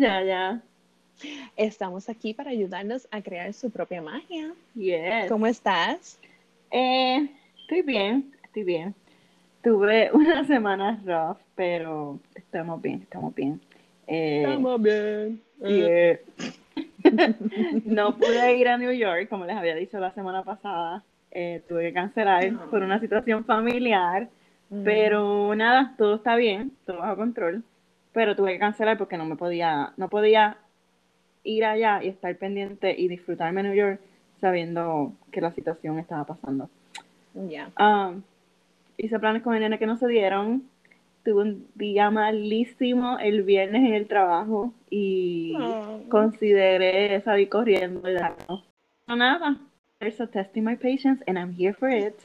Ya, ya. Estamos aquí para ayudarnos a crear su propia magia. Yes. ¿Cómo estás? Eh, estoy bien, estoy bien. Tuve una semana rough, pero estamos bien, estamos bien. Eh, Estamos bien. yeah. no pude ir a New York, como les había dicho la semana pasada. Eh, tuve que cancelar No. por una situación familiar. Mm. Pero nada, todo está bien, todo bajo control. Pero tuve que cancelar porque no me podía, no podía ir allá y estar pendiente y disfrutarme en New York sabiendo que la situación estaba pasando. Ya. Ah, hice planes con el nene que no se dieron. Tuve un día malísimo el viernes en el trabajo y Oh. consideré salir corriendo y dar, no. Nada. There's a testing my patience and I'm here for it.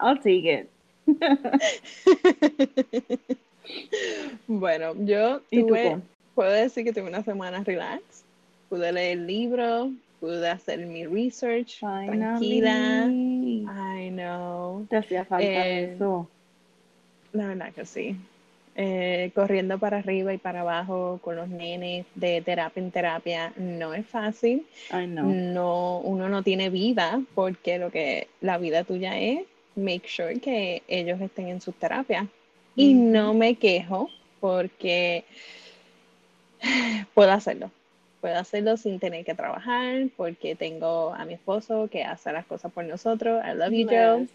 I'll take it. Bueno, yo ¿Y tú tuve, puedo decir que tuve una semana relax. Pude leer libros, pude hacer mi research tranquila. I know. Te hacía falta Eh, eso. La verdad que sí. Eh, corriendo para arriba y para abajo con los nenes de terapia en terapia no es fácil. Ay, no. No, uno no tiene vida porque lo que la vida tuya es make sure que ellos estén en sus terapias. Y no me quejo porque puedo hacerlo. Puedo hacerlo sin tener que trabajar porque tengo a mi esposo que hace las cosas por nosotros. I love you, Joe.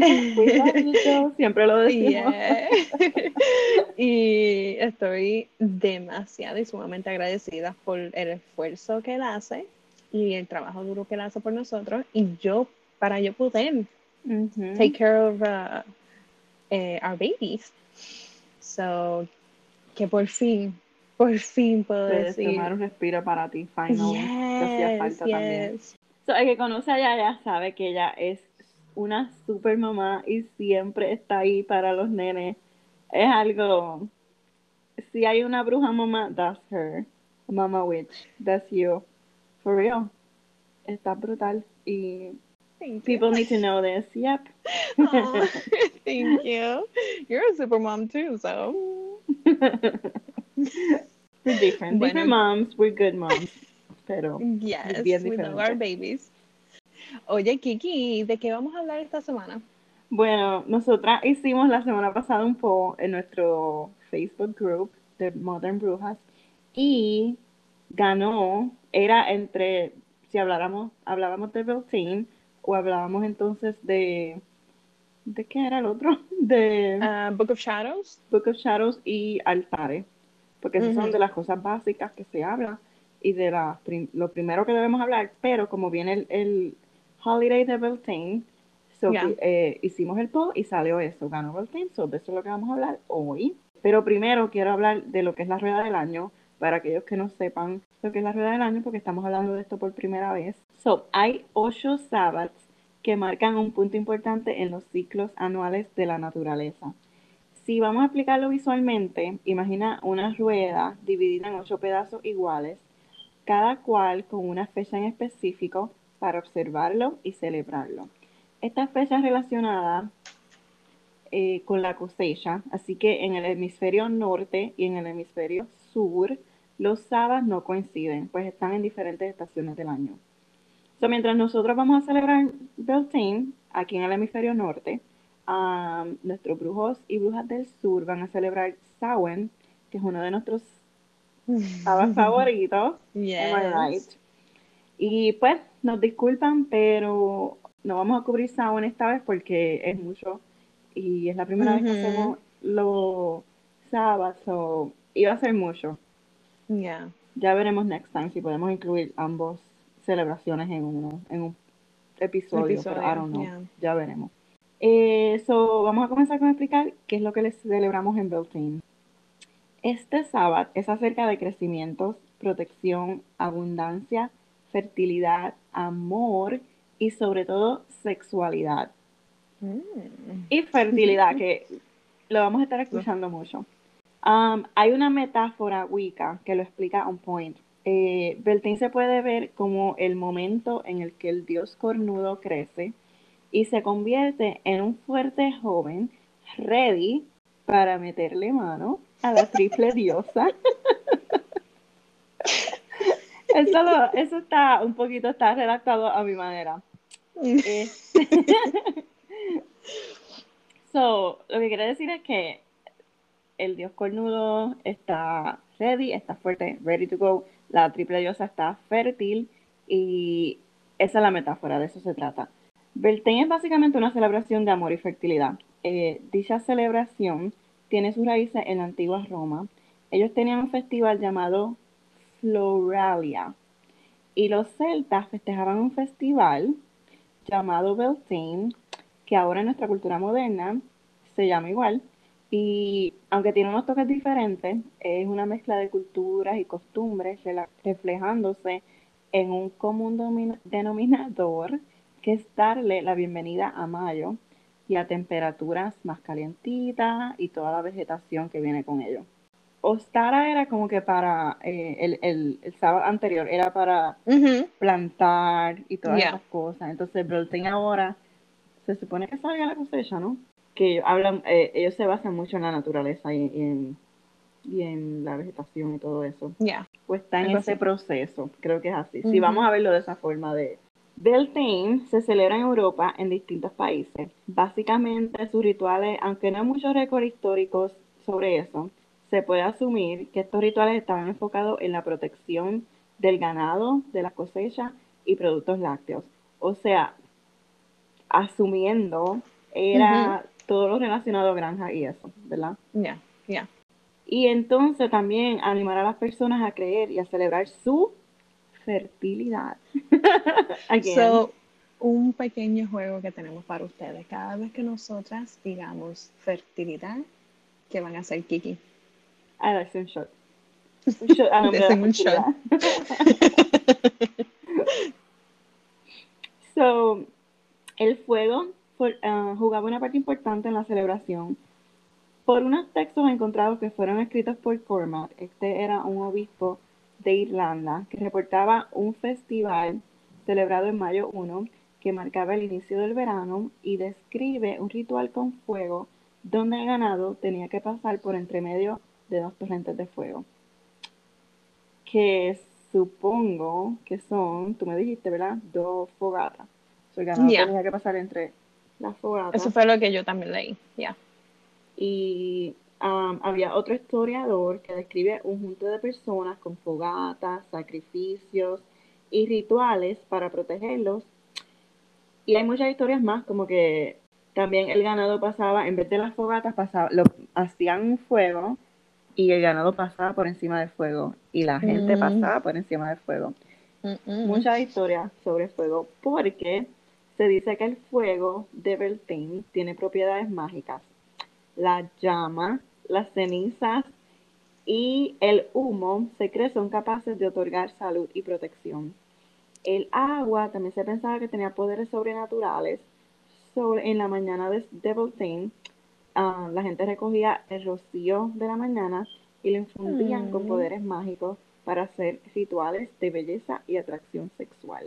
We love you, Joe. Siempre lo decimos. Y estoy demasiado y sumamente agradecida por el esfuerzo que él hace y el trabajo duro que él hace por nosotros y yo para yo poder Ujú. take care of uh, eh, our babies. So que por fin, por fin puedo Puedes decir tomar un respiro para ti, finally. Yes, falta también. yes. So, el que conoce a ella ya sabe que ella es una super mamá y siempre está ahí para los nenes. Es algo. Si hay una bruja mamá, that's her. Mama witch, that's you. For real. Está brutal. Y Thank you. people need to know this. Yep. Thank you. You're a super mom too, so We're different. Bueno. Different moms, we're good moms. Pero Yes, we love our babies. Oye, Kiki, ¿de qué vamos a hablar esta semana? Bueno, nosotras hicimos la semana pasada un poll en nuestro Facebook group de Modern Brujas y ganó, era entre si habláramos, hablábamos de Beltane o hablábamos entonces de, ¿de qué era el otro? De Uh, Book of Shadows. Book of Shadows y altares, porque esas son de las cosas básicas que se habla y de la, prim- lo primero que debemos hablar, pero como viene el, el Holiday de Beltane, so, Ya. eh, hicimos el poll y salió eso, ganó Beltane, so de eso es lo que vamos a hablar hoy. Pero primero quiero hablar de lo que es la rueda del año, para aquellos que no sepan lo que es la rueda del año, porque estamos hablando de esto por primera vez. So, hay ocho sábados que marcan un punto importante en los ciclos anuales de la naturaleza. Si vamos a explicarlo visualmente, imagina una rueda dividida en ocho pedazos iguales, cada cual con una fecha en específico para observarlo y celebrarlo. Estas fechas relacionadas eh, con la cosecha, así que en el hemisferio norte y en el hemisferio sur, los sábados no coinciden, pues están en diferentes estaciones del año. So, mientras nosotros vamos a celebrar Beltane aquí en el hemisferio norte, um, nuestros brujos y brujas del sur van a celebrar Samhain, que es uno de nuestros sábados favoritos. Am I right? Y pues, nos disculpan, pero no vamos a cubrir Samhain esta vez porque es mucho y es la primera vez que hacemos los sábados, so iba a ser mucho. Yeah. Ya veremos next time si podemos incluir ambos celebraciones en uno, en un episodio, pero I don't know. yeah. Ya veremos. Eh, so, vamos a comenzar con explicar qué es lo que les celebramos en Beltane. Este sábado es acerca de crecimientos, protección, abundancia, fertilidad, amor y sobre todo sexualidad. Mm. Y fertilidad, que lo vamos a estar escuchando mucho. Um, hay una metáfora Wicca que lo explica on point. Eh, Beltane se puede ver como el momento en el que el dios cornudo crece y se convierte en un fuerte joven ready para meterle mano a la triple diosa Eso, lo- eso está un poquito, está redactado a mi manera. Eh, so, lo que quiere decir es que el dios cornudo está ready, está fuerte, ready to go. La triple diosa está fértil y esa es la metáfora, de eso se trata. Beltane es básicamente una celebración de amor y fertilidad. Eh, dicha celebración tiene sus raíces en la antigua Roma. Ellos tenían un festival llamado Floralia y los celtas festejaban un festival llamado Beltane, que ahora en nuestra cultura moderna se llama igual. Y aunque tiene unos toques diferentes, es una mezcla de culturas y costumbres reflejándose en un común denominador que es darle la bienvenida a mayo y a temperaturas más calientitas y toda la vegetación que viene con ello. Ostara era como que para eh, el, el- el sábado anterior, era para plantar y todas esas cosas. Entonces, Beltane ahora se supone que salga la cosecha, ¿no? Que ellos hablan, eh, ellos se basan mucho en la naturaleza y, y en, y en la vegetación y todo eso. Ya. Pues está en ese proceso, creo que es así. Si Ujú. vamos a verlo de esa forma de... Beltane se celebra en Europa en distintos países. Básicamente sus rituales, aunque no hay muchos récords históricos sobre eso, se puede asumir que estos rituales estaban enfocados en la protección del ganado, de las cosechas y productos lácteos. O sea, asumiendo era todo lo relacionado a granja y eso, ¿verdad? Ya. Ya. Y entonces también animar a las personas a creer y a celebrar su fertilidad. Again. So, un pequeño juego que tenemos para ustedes. Cada vez que nosotras digamos fertilidad, ¿qué van a hacer, Kiki? Shot. Un shot a nombre de la Desen un shot. so, el fuego ah, jugaba una parte importante en la celebración. Por unos textos encontrados que fueron escritos por Cormac, este era un obispo de Irlanda que reportaba un festival celebrado en mayo 1 que marcaba el inicio del verano y describe un ritual con fuego donde el ganado tenía que pasar por entre medio de dos torrentes de fuego. Que supongo que son, tú me dijiste, ¿verdad? Dos fogatas. So, el ganado tenía que pasar entre las fogatas. Eso fue lo que yo también leí. Ya. Y um, había otro historiador que describe un junto de personas con fogatas, sacrificios y rituales para protegerlos. Y hay muchas historias más, como que también el ganado pasaba, en vez de las fogatas, pasaba, lo, hacían un fuego y el ganado pasaba por encima del fuego y la gente Mm. pasaba por encima del fuego Mm-mm. muchas historias sobre fuego porque se dice que el fuego de Beltane tiene propiedades mágicas. La llama, las cenizas y el humo se cree son capaces de otorgar salud y protección. El agua también se pensaba que tenía poderes sobrenaturales. Sobre, en la mañana de, de Beltane, ah, la gente recogía el rocío de la mañana y lo infundían con Mm. poderes mágicos para hacer rituales de belleza y atracción sexual.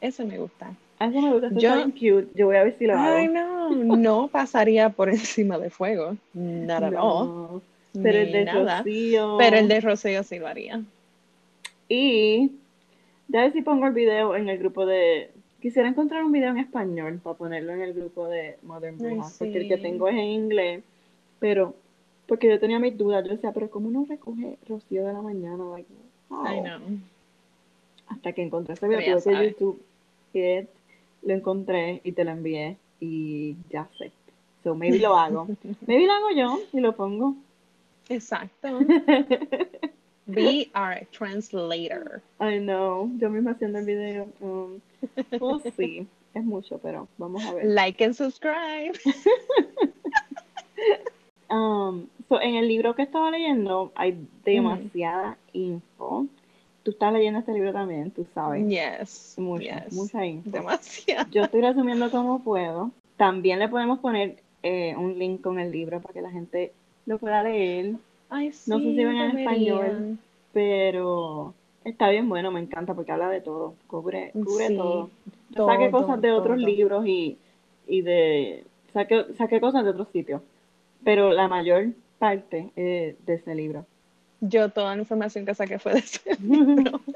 Eso me gusta. A eso me gusta, eso Yo- cute. Yo voy a ver si lo hago. Ay, no, no pasaría por encima de fuego. Nada, no. No, pero el de nada. rocío. Pero el de Rocío sí lo haría. Y ya ver si pongo el video en el grupo de... Quisiera encontrar un video en español para ponerlo en el grupo de Modern Brujas, porque el que sí. tengo es en inglés, pero porque yo tenía mis dudas, yo decía, pero ¿cómo uno recoge rocío de la mañana? Like, no. Hasta que encontré ese video, sabes. YouTube it, lo encontré y te lo envié y ya sé. So maybe lo hago. maybe lo hago yo y lo pongo. Exacto. Be our translator. I know, yo misma haciendo el video. Um, we'll see. Es mucho, pero vamos a ver. Like and subscribe. Um, so, en el libro que estaba leyendo hay demasiada info. Tú estás leyendo este libro también, tú sabes. Yes. Mucha, yes. mucha info. Demasiado. Yo estoy resumiendo como puedo. También le podemos poner eh, un link con el libro para que la gente lo pueda leer. Ay, sí, No sé si ven en español. Pero está bien bueno, me encanta porque habla de todo. Cubre, cubre Sí, todo. Yo saqué todo, cosas de otros todo. libros y, y de. Saqué, saqué cosas de otros sitios. Pero la mayor parte es de ese libro. Yo toda la información que saqué fue de ese libro.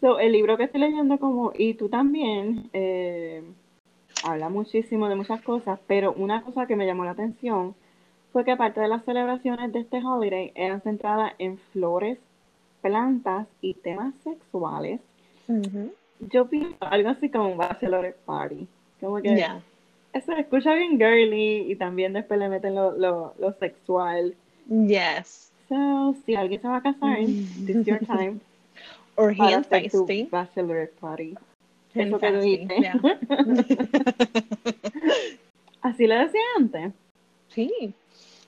So, el libro que estoy leyendo como, y tú también, eh, habla muchísimo de muchas cosas, pero una cosa que me llamó la atención fue que aparte de las celebraciones de este holiday eran centradas en flores, plantas y temas sexuales. Yo pienso algo así como un bachelorette party. Como que eso se escucha bien girly y también después le meten lo, lo, lo sexual. Yes. So, si alguien se va a casar, this is your time. Or hand tu fasting. bachelorette party. Hand Eso que dijiste. Así le decía antes. Sí.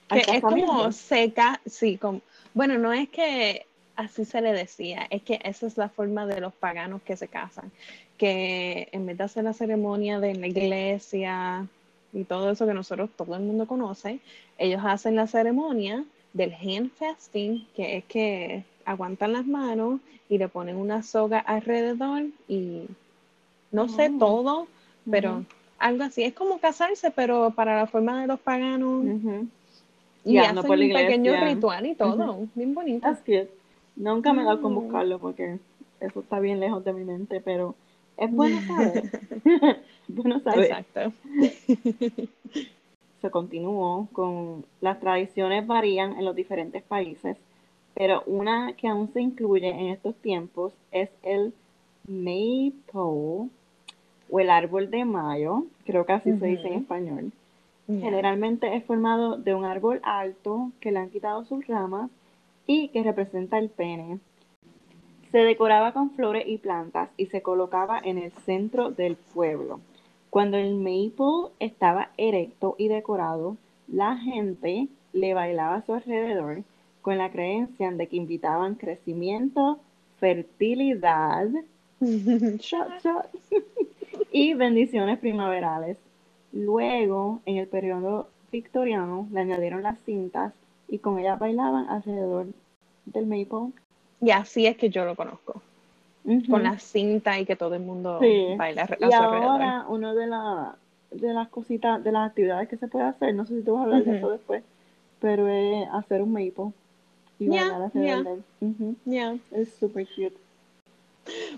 Que es como seca, sí, como, bueno, no es que así se le decía, es que esa es la forma de los paganos que se casan, que en vez de hacer la ceremonia de la iglesia y todo eso que nosotros, todo el mundo conoce, ellos hacen la ceremonia del hand fasting, que es que aguantan las manos y le ponen una soga alrededor y no sé Oh. todo, pero algo así, es como casarse, pero para la forma de los paganos. Y Ya, hacen no por la un pequeño ritual y todo, bien bonito. That's cute. Nunca me he dado con Mm. buscarlo porque eso está bien lejos de mi mente, pero es bueno saber. bueno saber. Exacto. Se continuó con las tradiciones varían en los diferentes países, pero una que aún se incluye en estos tiempos es el maple o el árbol de mayo, creo que así se dice en español. Generalmente es formado de un árbol alto que le han quitado sus ramas y que representa el pene. Se decoraba con flores y plantas y se colocaba en el centro del pueblo. Cuando el maple estaba erecto y decorado, la gente le bailaba a su alrededor con la creencia de que invitaban crecimiento, fertilidad shot, shot, y bendiciones primaverales. Luego, en el periodo victoriano, le añadieron las cintas y con ellas bailaban alrededor del maple. Y así es que yo lo conozco, con la cinta y que todo el mundo Sí. baila a Y ahora, una de, la- de las cositas, de las actividades que se puede hacer, no sé si tú vas a hablar de eso después, pero es hacer un maple y Yeah, bailar alrededor yeah. Ujú. Ya. Es super cute.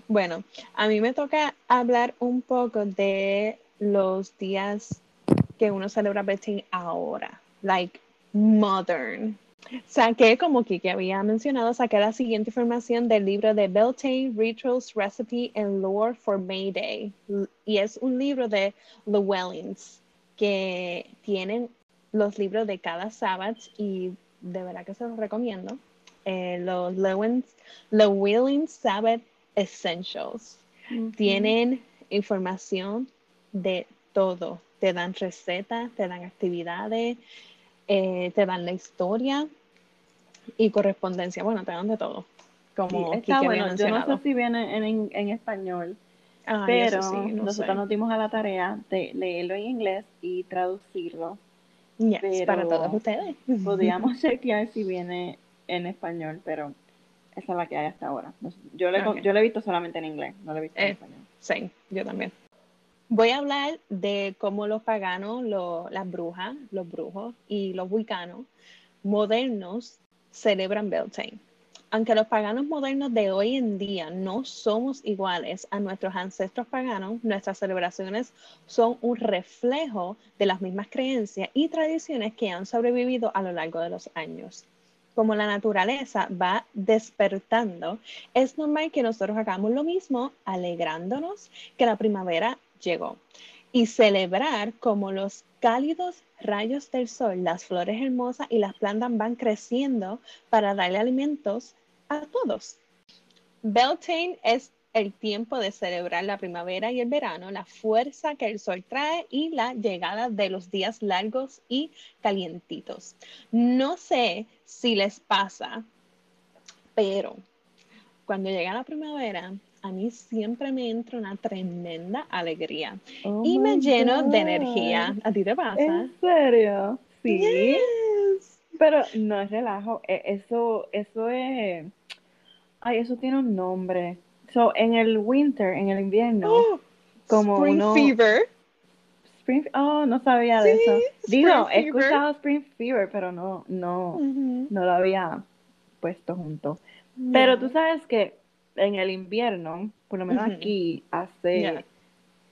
Bueno, a mí me toca hablar un poco de los días que uno celebra Beltane ahora, like modern. Saqué, como Kiki había mencionado, saqué la siguiente información del libro de Beltane Rituals, Recipe and Lore for May Day. Y es un libro de Llewellyn's que tienen los libros de cada sábado y de verdad que se los recomiendo. Eh, los Llewellyn's, Llewellyn's Sabbath Essentials. Tienen información de todo. Te dan recetas, te dan actividades, eh, te dan la historia y correspondencia. Bueno, te dan de todo. Como Sí, está había bueno. Yo no sé si viene en, en- en español, pero eso sí, no nosotros sé. nos dimos a la tarea de leerlo en inglés y traducirlo. Yes, pero para todos ustedes. Podríamos chequear si viene en español, pero esa es la que hay hasta ahora. Yo Ok. yo lo he visto solamente en inglés, no lo he visto en Eh, español. Sí, yo también. Voy a hablar de cómo los paganos, lo- las brujas, los brujos y los wicanos modernos celebran Beltane. Aunque los paganos modernos de hoy en día no somos iguales a nuestros ancestros paganos, nuestras celebraciones son un reflejo de las mismas creencias y tradiciones que han sobrevivido a lo largo de los años. Como la naturaleza va despertando, es normal que nosotros hagamos lo mismo, alegrándonos que la primavera llegó y celebrar como los cálidos rayos del sol, las flores hermosas y las plantas van creciendo para darle alimentos a todos. Beltane es el tiempo de celebrar la primavera y el verano, la fuerza que el sol trae y la llegada de los días largos y calientitos. No sé si les pasa, pero cuando llega la primavera, a mí siempre me entra una tremenda alegría y me lleno de energía. ¿A ti te pasa? ¿En serio? Sí. Yes. Pero no es relajo, e- eso, eso es, ay, eso tiene un nombre. So, en el winter, en el invierno, Oh, como Spring uno- Fever. Spring, oh, no sabía de eso. Digo, he escuchado Spring Fever, pero no, no, no lo había puesto junto. Pero tú sabes que en el invierno, por lo menos aquí, hace, Yeah.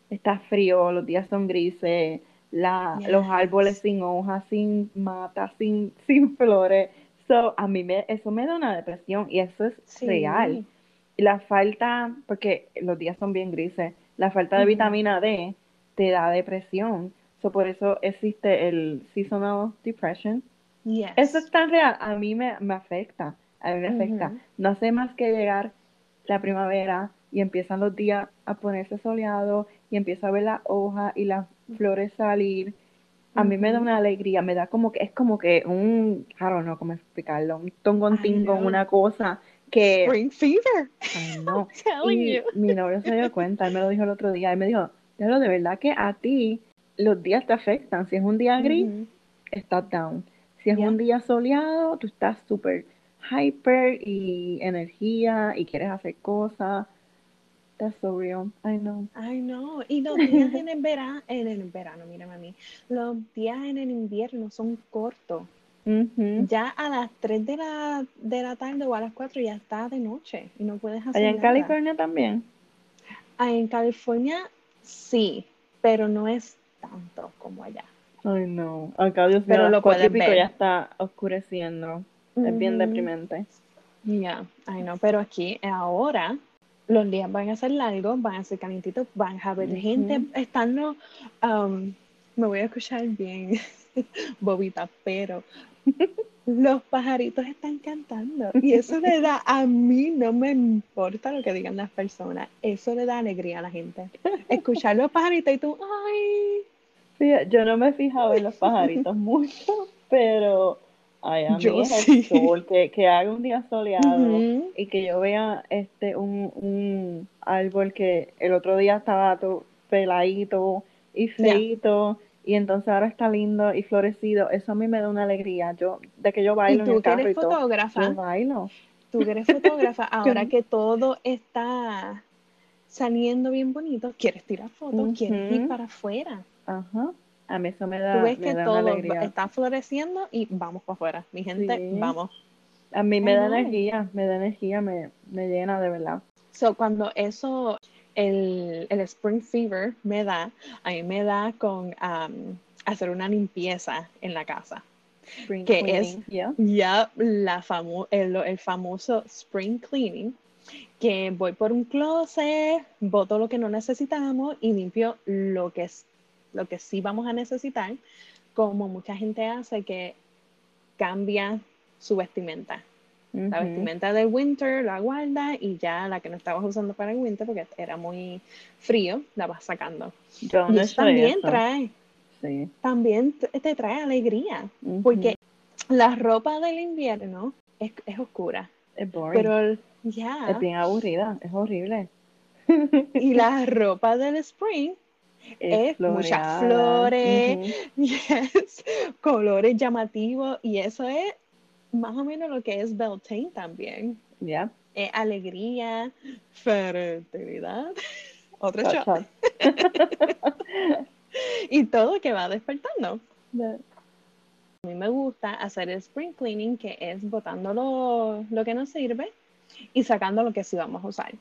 está frío, los días son grises, la, los árboles sin hojas, sin matas, sin, sin flores. So, a mí me, eso me da una depresión y eso es Sí. real. Y la falta, porque los días son bien grises, la falta de vitamina D te da depresión. So, por eso existe el seasonal depression. Yes. Eso es tan real, a mí me, me afecta, a mí me afecta. No hace más que llegar la primavera y empiezan los días a ponerse soleados y empieza a ver las hojas y las flores salir. A mí me da una alegría, me da como que, es como que un, don't know cómo explicarlo, un tongontingo, know. una cosa que, Spring fever. ay no. Y you. mi novio se dio cuenta, él me lo dijo el otro día, él me dijo, "Diablo, de verdad que a ti los días te afectan. Si es un día gris, Ujú. estás down. Si es Yeah. un día soleado, tú estás súper hyper y energía y quieres hacer cosas. That's so real. I know. Ay, no. Y los días en el verano, en el verano, mira, mami, los días en el invierno son cortos. Ya a las 3 de la, de la tarde o a las 4 ya está de noche y no puedes hacer Allá en nada. California también. Ah, en California sí, pero no es tanto como allá. Ay, no. Acá, Dios mío, Pero a las lo cuatro y puedes pico ver. ya está oscureciendo. Es bien Ujú. deprimente. Ya, ay no, pero aquí ahora los días van a ser largos, van a ser calientitos, van a haber gente estando, um, me voy a escuchar bien, bobita, pero los pajaritos están cantando y eso le da, a mí no me importa lo que digan las personas, eso le da alegría a la gente. Escuchar los pajaritos y tú, ay, Sí, yo no me he fijado en los pajaritos mucho, pero ay, a mí Yo es el sí. sol, que, que haga un día soleado y que yo vea este un, un árbol que el otro día estaba todo peladito y feito y entonces ahora está lindo y florecido, eso a mí me da una alegría. Yo, de que yo Y bailo en el que carro eres y todo, fotógrafa, yo bailo. Tú que eres fotógrafa, ahora que todo está saliendo bien bonito, quieres tirar fotos, quieres ir para afuera. Ajá. A mí eso me Tú da, ves me que da una todo va- alegría. está floreciendo y vamos para afuera. Mi gente, Sí. vamos. A mí me da energía, me da energía, me, me llena de verdad. So, cuando eso, el, el spring fever me da, a mí me da con um, hacer una limpieza en la casa. Spring Que cleaning, yeah. Ya la famo- el, el famoso spring cleaning, que voy por un closet, boto lo que no necesitamos y limpio lo que, es- lo que sí vamos a necesitar, como mucha gente hace que cambia su vestimenta. La vestimenta del winter la guarda y ya la que no estabas usando para el winter porque era muy frío, la vas sacando. Yo no eso también eso. trae, Sí. también te trae alegría. Porque la ropa del invierno es, es oscura, Es boring. pero ya, Es bien aburrida, es horrible. y la ropa del spring es muchas flores, Ujú. yes, colores llamativos, y eso es más o menos lo que es Beltane también. Yeah. Es alegría, fertilidad, otro Shot, y todo que va despertando. The- A mí me gusta hacer el spring cleaning, que es botando lo, lo que no sirve y sacando lo que sí vamos a usar.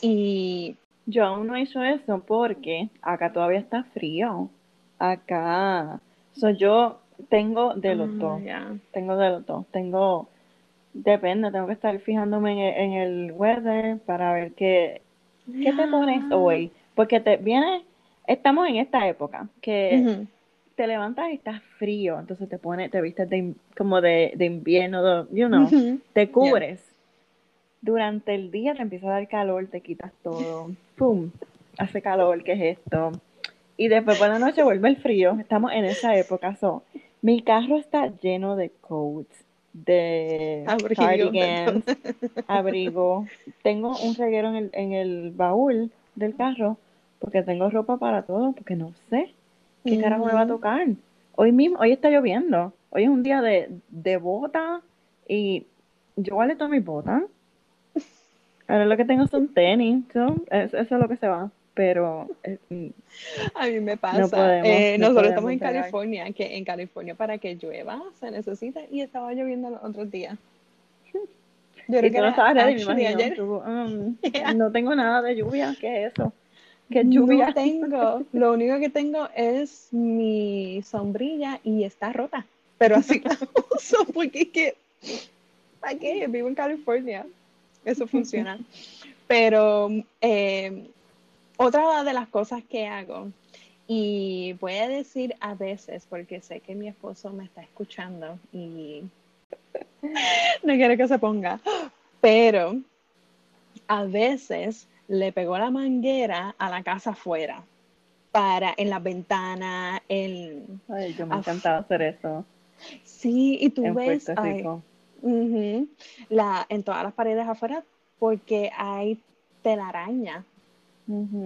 Y Yo aún no hecho eso porque acá todavía está frío. Acá. So, yo tengo de los dos. ya. Tengo de los dos. Tengo. Depende, tengo que estar fijándome en el, en el weather para ver qué, qué te pones hoy. Porque te viene. Estamos en esta época que te levantas y estás frío, entonces te pones, te vistes de, como de, de invierno, de- you know, te cubres. Durante el día te empieza a dar calor, te quitas todo, ¡pum! Hace calor, ¿qué es esto? Y después por la noche vuelve el frío, estamos en esa época. So, mi carro está lleno de coats, de cardigans, abrigo. Tengo un reguero en el, en el baúl del carro porque tengo ropa para todo, porque no sé qué carajo me va a tocar. Hoy mismo, hoy está lloviendo. Hoy es un día de, de bota y yo guardé todas mis botas. Ahora lo que tengo son tenis, so, es- eso es lo que se va. Pero eh, mm, A mí me pasa. No podemos, eh, no nosotros podemos estamos en. California, que en California para que llueva se necesita y estaba lloviendo los otros días. Yo creo que no estabas ready, me Ayer. Um, no tengo nada de lluvia, ¿qué es eso? ¿Qué lluvia? No tengo, lo único que tengo es mi sombrilla y está rota, pero así la uso porque es que, ¿para qué? Vivo en California, eso funciona. Pero eh, otra de las cosas que hago, y voy a decir a veces, porque sé que mi esposo me está escuchando y no quiero que se ponga, pero a veces le pegó la manguera a la casa afuera, para en la ventana, en... Ay, yo me encantaba hacer eso. Sí, y tú ves la, en todas las paredes afuera porque hay telaraña.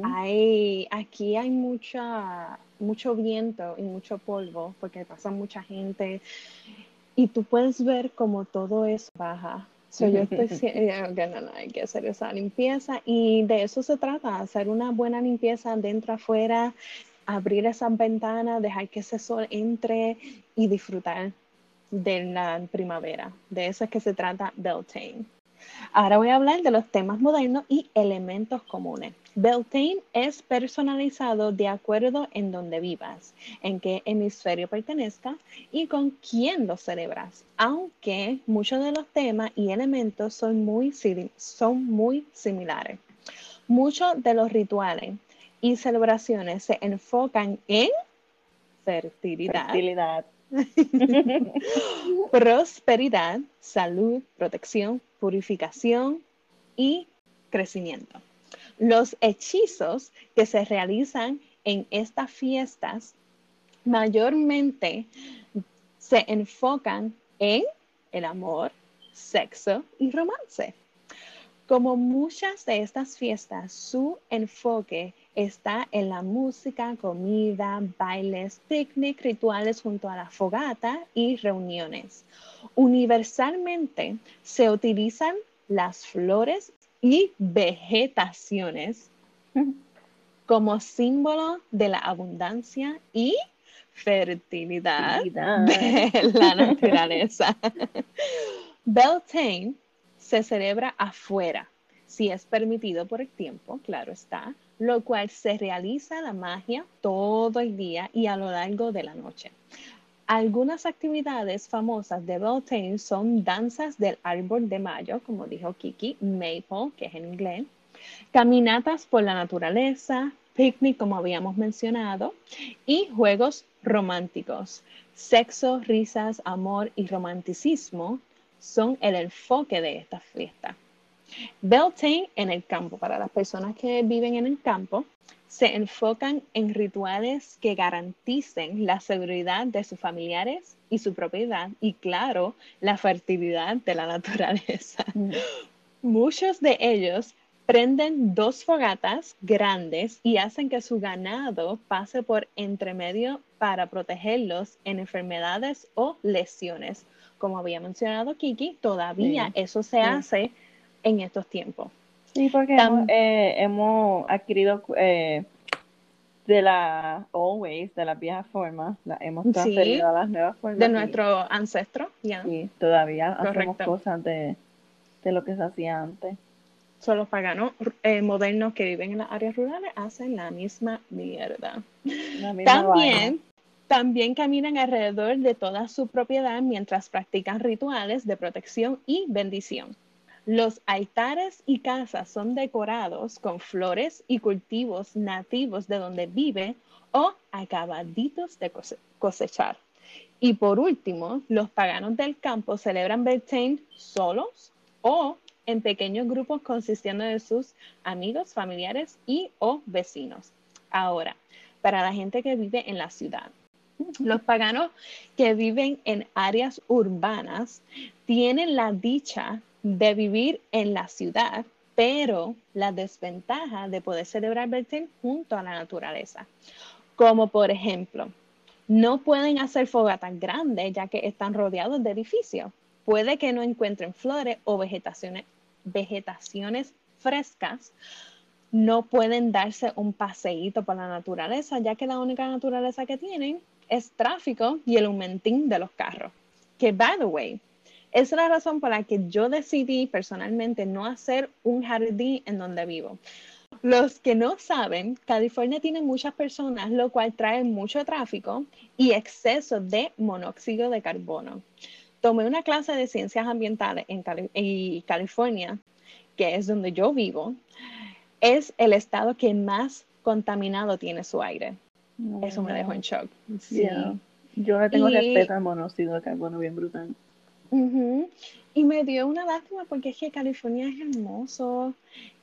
hay, aquí hay mucha, mucho viento y mucho polvo porque pasa mucha gente. Y tú puedes ver como todo eso baja. So, yo estoy no, hay que hacer esa limpieza. Y de eso se trata, hacer una buena limpieza dentro afuera, abrir esas ventanas, dejar que ese sol entre y disfrutar de la primavera. De eso es que se trata Beltane. Ahora voy a hablar de los temas modernos y elementos comunes. Beltane es personalizado de acuerdo en donde vivas, en qué hemisferio pertenezca y con quién lo celebras, aunque muchos de los temas y elementos son muy, son muy similares. Muchos de los rituales y celebraciones se enfocan en fertilidad. fertilidad. prosperidad, salud, protección, purificación y crecimiento. Los hechizos que se realizan en estas fiestas mayormente se enfocan en el amor, sexo y romance. Como muchas de estas fiestas, su enfoque está en la música, comida, bailes, picnic, rituales junto a la fogata y reuniones. Universalmente se utilizan las flores y vegetaciones como símbolo de la abundancia y fertilidad de la naturaleza. Beltane se celebra afuera, si es permitido por el tiempo, claro está, lo cual se realiza la magia todo el día y a lo largo de la noche. Algunas actividades famosas de Beltane son danzas del árbol de mayo, como dijo Kiki, maple, que es en inglés, caminatas por la naturaleza, picnic, como habíamos mencionado, y juegos románticos. Sexo, risas, amor y romanticismo son el enfoque de esta fiesta. Beltane en el campo, para las personas que viven en el campo, se enfocan en rituales que garanticen la seguridad de sus familiares y su propiedad y, claro, la fertilidad de la naturaleza. Mm. Muchos de ellos prenden dos fogatas grandes y hacen que su ganado pase por entre medio para protegerlos en enfermedades o lesiones como había mencionado Kiki, todavía eso se hace en estos tiempos. Sí, porque hemos, eh, adquirido eh, de la always, de las viejas formas, la hemos transferido a las nuevas formas. De nuestro ancestro, ya. Sí, todavía hacemos cosas de, lo que se hacía antes. Son los paganos eh, modernos que viven en las áreas rurales hacen la misma mierda. También también caminan alrededor de toda su propiedad mientras practican rituales de protección y bendición. Los altares y casas son decorados con flores y cultivos nativos de donde vive o acabaditos de cosechar. Y por último, los paganos del campo celebran Beltane solos o en pequeños grupos consistiendo de sus amigos, familiares y o vecinos. Ahora, para la gente que vive en la ciudad, los paganos que viven en áreas urbanas tienen la dicha de vivir en la ciudad, pero la desventaja de poder celebrar Beltane junto a la naturaleza. Como por ejemplo, no pueden hacer fogatas grandes ya que están rodeados de edificios. Puede que no encuentren flores o vegetaciones, vegetaciones frescas, no pueden darse un paseíto por la naturaleza, ya que la única naturaleza que tienen es tráfico y el aumentín de los carros. Que, by the way, Esa es la razón por la que yo decidí personalmente no hacer un jardín en donde vivo. Los que no saben, California tiene muchas personas, lo cual trae mucho tráfico y exceso de monóxido de carbono. Tomé una clase de ciencias ambientales en California, que es donde yo vivo, es el estado que más contaminado tiene su aire. Eso me dejó en shock. Sí. Yo le tengo respeto al monóxido de carbono bien brutal. Y me dio una lástima porque es que California es hermoso,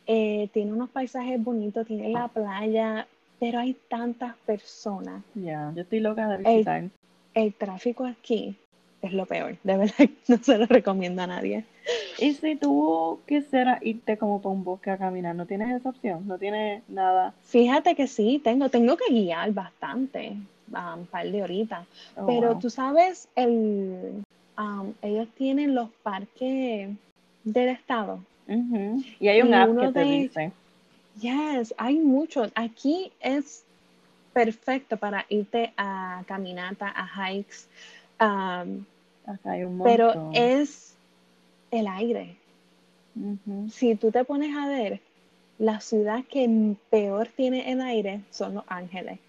eh, tiene unos paisajes bonitos, tiene la playa, pero hay tantas personas. Ya, yo estoy loca de visitar. El, tráfico aquí es lo peor, de verdad no se lo recomiendo a nadie. Y si tú quisieras irte como por un bosque a caminar, ¿no tienes esa opción? ¿No tienes nada? Fíjate que sí, tengo, tengo que guiar bastante, un par de horitas. Oh, pero tú sabes, el, ellos tienen los parques del estado. Y hay un app que te dice. Yes, hay muchos. Aquí es perfecto para irte a caminata, a hikes. hay un pero es el aire. Si tú te pones a ver, la ciudad que peor tiene el aire son Los Ángeles.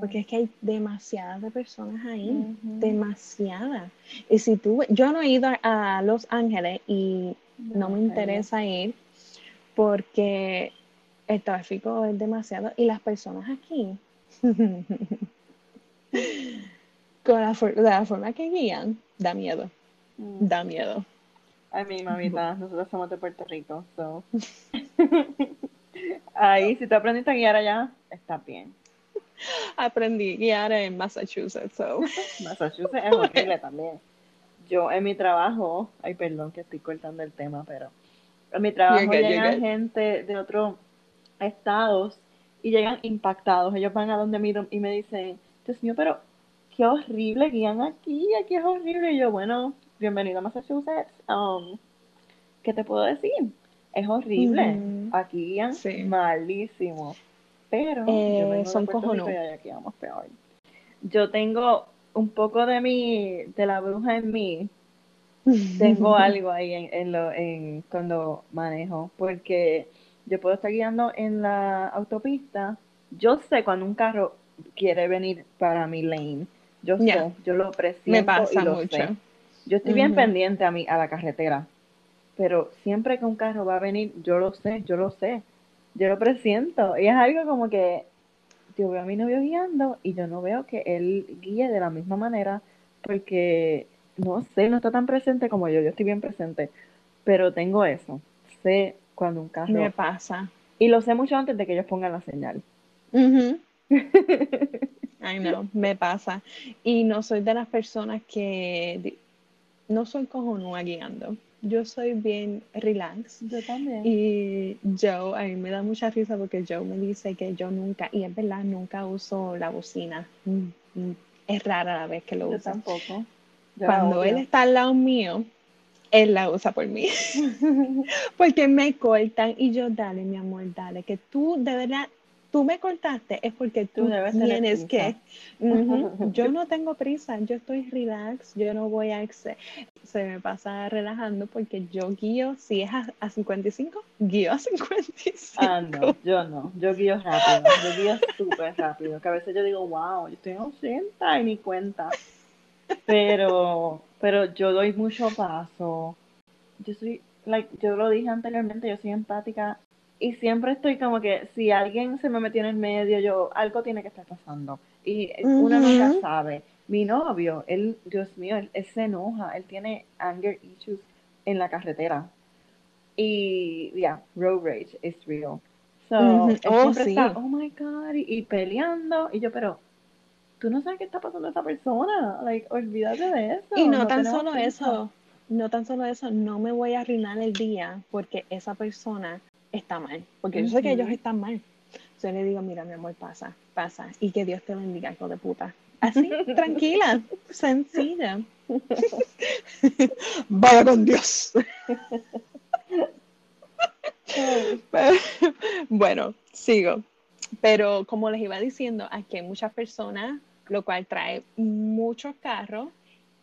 Porque es que hay demasiadas personas ahí, demasiadas. Y si tú, yo no he ido a Los Ángeles y no me interesa ir porque el tráfico es demasiado y las personas aquí, con la, la, forma que guían, da miedo, mm. da miedo. A mí, mamita, nosotros somos de Puerto Rico, so. Ahí, si tú aprendiste a guiar allá, está bien. Aprendí a guiar en Massachusetts, so. Massachusetts es horrible también yo en mi trabajo, ay perdón que estoy cortando el tema, pero en mi trabajo llegan gente de otros estados y llegan impactados. Ellos van a donde mí y me dicen, Dios mío, pero qué horrible guían aquí, aquí es horrible. Y yo, bueno, bienvenido a Massachusetts. Um, ¿Qué te puedo decir? Es horrible. Aquí guían malísimo. Pero eh, son aquí vamos peor. Yo tengo un poco de mi, de la bruja en mí, tengo algo ahí en, en, lo, en cuando manejo, porque yo puedo estar guiando en la autopista, yo sé cuando un carro quiere venir para mi lane, yo sé, yo lo presiento Me pasa y lo mucho. sé. Yo estoy bien pendiente a mi, a la carretera, pero siempre que un carro va a venir, yo lo sé, yo lo sé, yo lo presiento, y es algo como que yo veo a mi novio guiando y yo no veo que él guíe de la misma manera porque, no sé, no está tan presente como yo, yo estoy bien presente, pero tengo eso, sé cuando un carro... Me pasa. Y lo sé mucho antes de que ellos pongan la señal. Ay, no, me pasa. Y no soy de las personas que... No soy cojonúa guiando yo soy bien relax. Yo también. Y Joe, a mí me da mucha risa porque Joe me dice que yo nunca, y es verdad, nunca uso la bocina. Mm, mm, es rara la vez que lo uso. Yo tampoco. Cuando él está al lado mío, él la usa por mí. porque me cortan y yo, dale, mi amor, dale, que tú de verdad tú me cortaste es porque tú, tienes que. Yo no tengo prisa, yo estoy relax, yo no voy a. Se me pasa relajando porque yo guío, si es a, 55, guío a 55. Ah, no, yo no, yo guío rápido, yo guío súper rápido, que a veces yo digo, wow, yo estoy en 80 y ni cuenta. Pero, pero yo doy mucho paso. Yo soy, like, yo lo dije anteriormente, yo soy empática y siempre estoy como que si alguien se me metió en el medio, yo, algo tiene que estar pasando. Y uno nunca sabe. Mi novio, él, Dios mío, él, se enoja, él tiene anger issues en la carretera. Y, ya, yeah, road rage is real. So, él oh, siempre está, oh my God, y, peleando. Y yo, pero, tú no sabes qué está pasando a esa persona. Like, olvídate de eso. Y no, tan solo eso, no tan solo eso, no me voy a arruinar el día porque esa persona está mal, porque yo sé que ellos están mal. Yo le digo, mira, mi amor, pasa, pasa, y que Dios te bendiga, hijo de puta. Así, tranquila, sencilla. Vaya con Dios. bueno, sigo. Pero como les iba diciendo, aquí hay muchas personas, lo cual trae muchos carros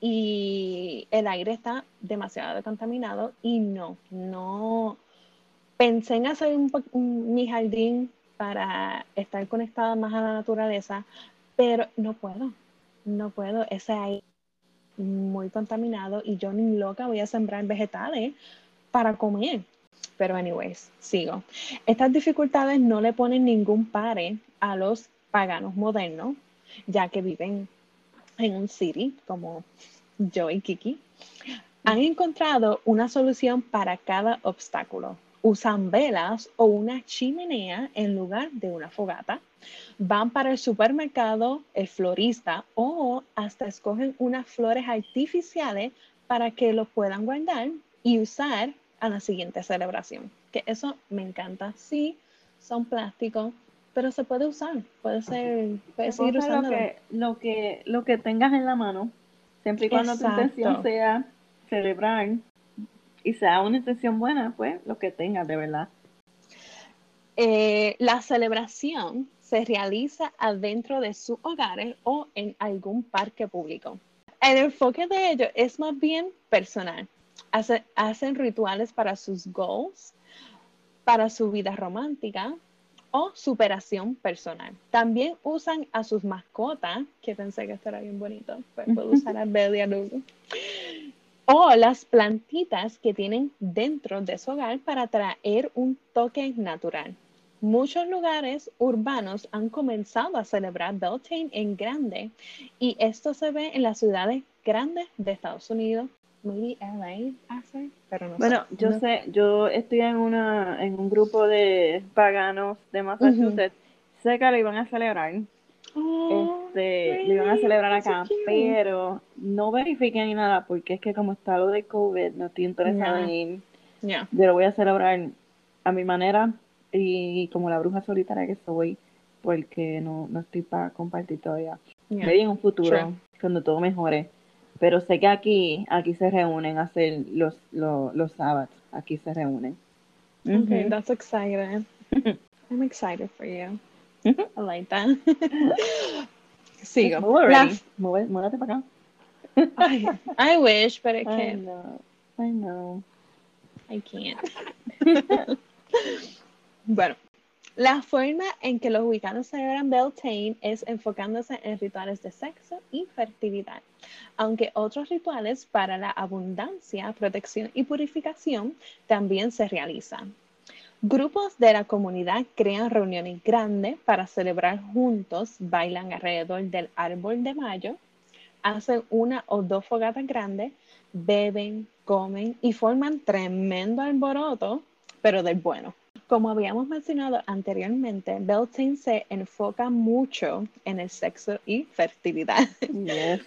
y el aire está demasiado contaminado y no, no pensé en hacer un, mi jardín para estar conectada más a la naturaleza, pero no puedo, no puedo, ese aire muy contaminado y yo ni loca voy a sembrar vegetales para comer. Pero anyways, sigo. Estas dificultades no le ponen ningún pare a los paganos modernos, ya que viven en un city como yo y Kiki. Han encontrado una solución para cada obstáculo. Usan velas o una chimenea en lugar de una fogata. Van para el supermercado, el florista o hasta escogen unas flores artificiales para que lo puedan guardar y usar a la siguiente celebración. Que eso me encanta. Sí, son plásticos, pero se puede usar. Puede ser, puede seguir usando. Lo que, lo que, lo que tengas en la mano, siempre y cuando tu intención sea celebrar y sea una intención buena, pues lo que tengas de verdad. Eh, la celebración se realiza adentro de sus hogares o en algún parque público. El enfoque de ello es más bien personal hacen rituales para sus goals, para su vida romántica o superación personal. También usan a sus mascotas, que pensé que esto era bien bonito, pero pues puedo usar a Belle y a O las plantitas que tienen dentro de su hogar para traer un toque natural. Muchos lugares urbanos han comenzado a celebrar Beltane en grande y esto se ve en las ciudades grandes de Estados Unidos, maybe LA hace, pero no bueno, yo sé, yo estoy en una en un grupo de paganos de Massachusetts. Sé que lo iban a celebrar. Oh, este, lo iban a celebrar acá, pero no verifiquen ni nada porque es que como está lo de COVID, no estoy interesada en ir. Yo lo voy a celebrar a mi manera y como la bruja solitaria que soy, porque no, no estoy para compartir todavía. Yeah. en un futuro, cuando todo mejore pero sé que aquí, aquí se reúnen a hacer los, los, los sábados. Aquí se reúnen. Okay, that's exciting. I'm excited for you. I like that. Sigo. Múdate para acá. I, I wish, but I can't. I know. I know. I can't. bueno, la forma en que los ubicanos celebran Beltane es enfocándose en rituales de sexo y fertilidad, aunque otros rituales para la abundancia, protección y purificación también se realizan. Grupos de la comunidad crean reuniones grandes para celebrar juntos, bailan alrededor del árbol de mayo, hacen una o dos fogatas grandes, beben, comen y forman tremendo alboroto, pero del bueno. Como habíamos mencionado anteriormente, Beltane se enfoca mucho en el sexo y fertilidad.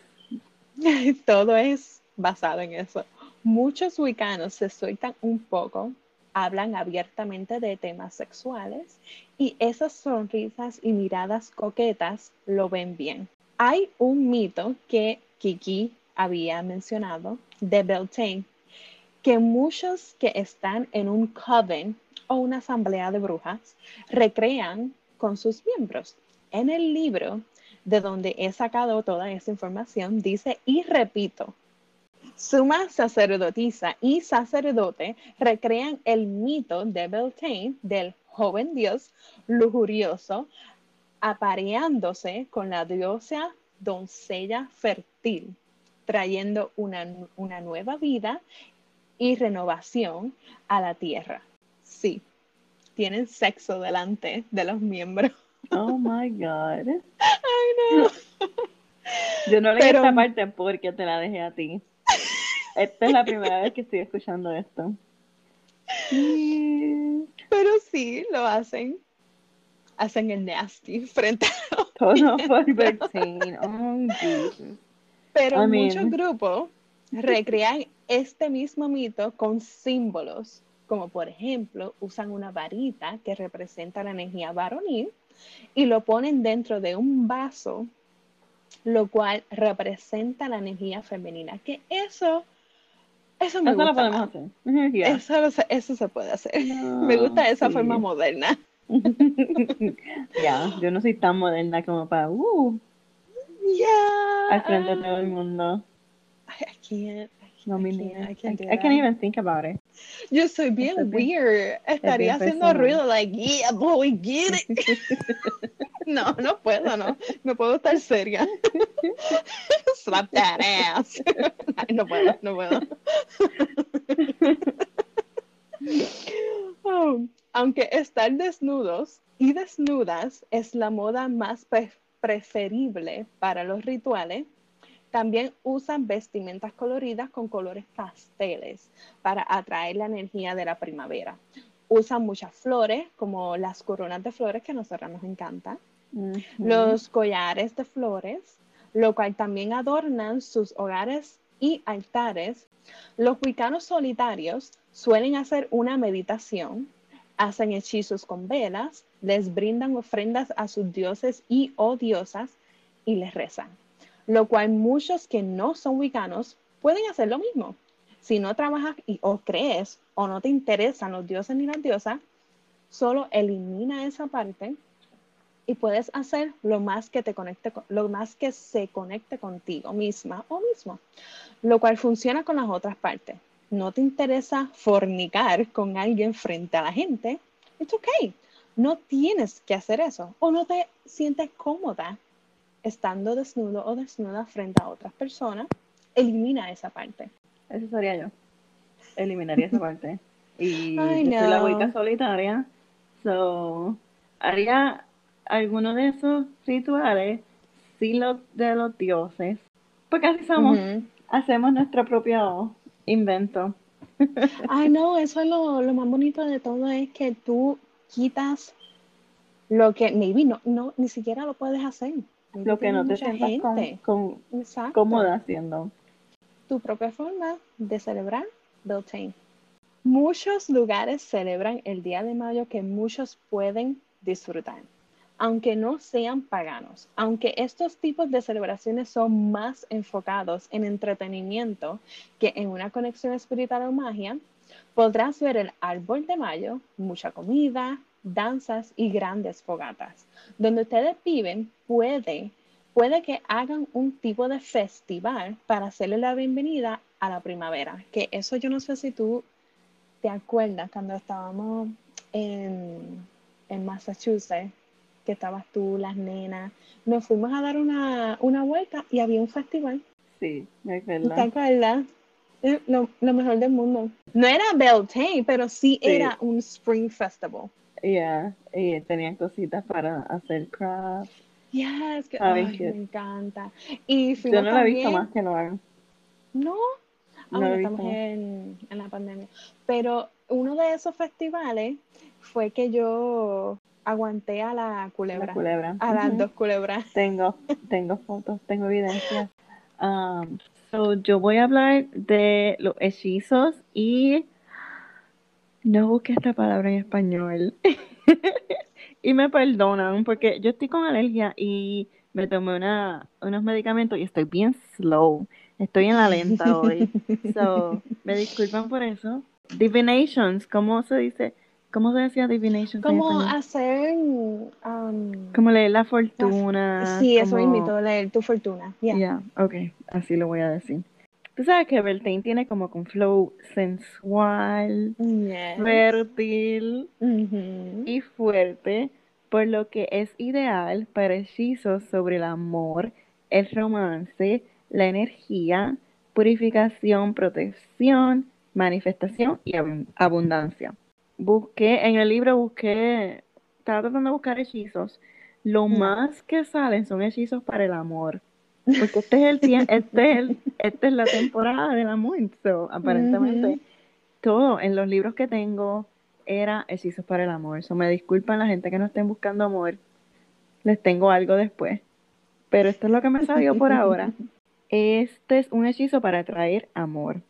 Todo es basado en eso. Muchos wicanos se sueltan un poco, hablan abiertamente de temas sexuales y esas sonrisas y miradas coquetas lo ven bien. Hay un mito que Kiki había mencionado de Beltane, que muchos que están en un coven o una asamblea de brujas recrean con sus miembros. En el libro de donde he sacado toda esa información dice, y repito, Suma sacerdotisa y sacerdote recrean el mito de Beltane del joven dios lujurioso apareándose con la diosa doncella fértil, trayendo una, una nueva vida y renovación a la tierra sí, tienen sexo delante de los miembros. Oh my God. Ay, no. Yo no leí Pero... esta parte porque te la dejé a ti. Esta es la primera vez que estoy escuchando esto. Pero sí, lo hacen. Hacen el nasty frente a Todo por. Oh. Pero muchos grupos recrean este mismo mito con símbolos como por ejemplo usan una varita que representa la energía varonil y lo ponen dentro de un vaso, lo cual representa la energía femenina, que eso... Eso me gusta. Lo podemos hacer. Eso, eso, se puede hacer. me gusta esa forma moderna. ya, yo no soy tan moderna como para uh, yeah. al frente de todo el mundo. can't. No, me. I I, can't I can't even think about it. Yo soy bien Eso es bien- weird. Estaría haciendo ruido, like, yeah, boy, get it. no, no puedo, no. No puedo estar seria. Slap that ass. No puedo, no puedo. Oh, aunque estar desnudos y desnudas es la moda más pre- preferible para los rituales, también usan vestimentas coloridas con colores pasteles para atraer la energía de la primavera. Usan muchas flores, como las coronas de flores que a nosotros nos encantan, Ujú. los collares de flores, lo cual también adornan sus hogares y altares. Los wicanos solitarios suelen hacer una meditación, hacen hechizos con velas, les brindan ofrendas a sus dioses y o diosas y les rezan. Lo cual muchos que no son wicanos pueden hacer lo mismo. Si no trabajas o crees o no te interesan los dioses ni las diosas, solo elimina esa parte y puedes hacer lo más que te conecte con- lo más que se conecte contigo misma o mismo, lo cual funciona con las otras partes. No te interesa fornicar con alguien frente a la gente, it's okay. No tienes que hacer eso o no te sientes cómoda estando desnudo o desnuda frente a otras personas, elimina esa parte. Eso sería yo. Eliminaría esa parte. Y Ay, yo soy la wicca solitaria. So, haría alguno de esos rituales, sí los de los dioses. Porque así somos. Hacemos nuestro propio invento. Ay, no, eso es lo, lo más bonito de todo, es que tú quitas lo que, maybe no, no, ni siquiera lo puedes hacer. Lo que no te sientas con- con- cómoda haciendo. Tu propia forma de celebrar Beltane. Muchos lugares celebran el Día de Mayo que muchos pueden disfrutar, aunque no sean paganos. Aunque estos tipos de celebraciones son más enfocados en entretenimiento que en una conexión espiritual o magia, podrás ver el árbol de mayo, mucha comida, danzas y grandes fogatas. Donde ustedes viven, puede, puede que hagan un tipo de festival para hacerle la bienvenida a la primavera. Que eso yo no sé si tú te acuerdas cuando estábamos en, en Massachusetts, que estabas tú, las nenas, nos fuimos a dar una, una vuelta y había un festival. Sí, es ¿Te verdad. acuerdas? Eh, Lo, lo mejor del mundo. No era Beltane, pero sí, Sí. era un Spring Festival. Yeah, y tenían cositas para hacer craft. Yes, que, ay, me encanta. Y Yo no lo he visto más que lo hagan. No, aún estamos en, en la pandemia. Pero uno de esos festivales fue que yo aguanté a la culebra, La culebra. a las dos culebras. Tengo, tengo fotos, tengo evidencia. Um, so, yo voy a hablar de los hechizos y no busqué esta palabra en español. y me perdonan porque yo estoy con alergia y me tomé una, unos medicamentos y estoy bien slow. Estoy en la lenta hoy. So, me disculpan por eso. Divinations, ¿cómo se dice? ¿Cómo se decía divinations Como hacer... um, Como leer la fortuna. sí, eso como- invito a leer tu fortuna. Yeah. Ya, ok, así lo voy a decir. Tú sabes que Beltane tiene como un flow sensual, Yes. fértil y fuerte, por lo que es ideal para hechizos sobre el amor, el romance, la energía, purificación, protección, manifestación y abun- abundancia. Busqué, en el libro busqué, estaba tratando de buscar hechizos. Lo más que salen son hechizos para el amor. Porque este es el tiempo, este es el- esta es la temporada del amor. So, aparentemente, todo en los libros que tengo era hechizos para el amor. So, me disculpan la gente que no estén buscando amor. Les tengo algo después. Pero esto es lo que me salió por ahora. Este es un hechizo para atraer amor.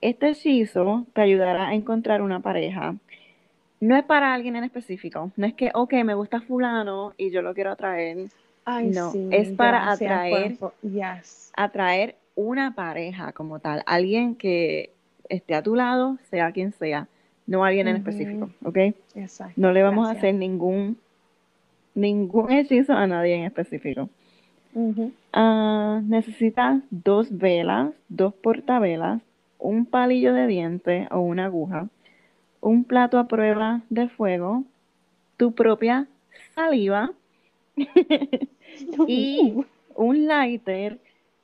Este hechizo te ayudará a encontrar una pareja. No es para alguien en específico. No es que, ok, me gusta fulano y yo lo quiero atraer. Ay, No, sí, es para atraer- Yes. Atraer una pareja como tal. Alguien que esté a tu lado, sea quien sea. No alguien en específico, ¿ok? Exacto. No le vamos a hacer ningún, ningún hechizo a nadie en específico. Ah, necesitas dos velas, dos portavelas, un palillo de diente o una aguja, un plato a prueba de fuego, tu propia saliva y un lighter,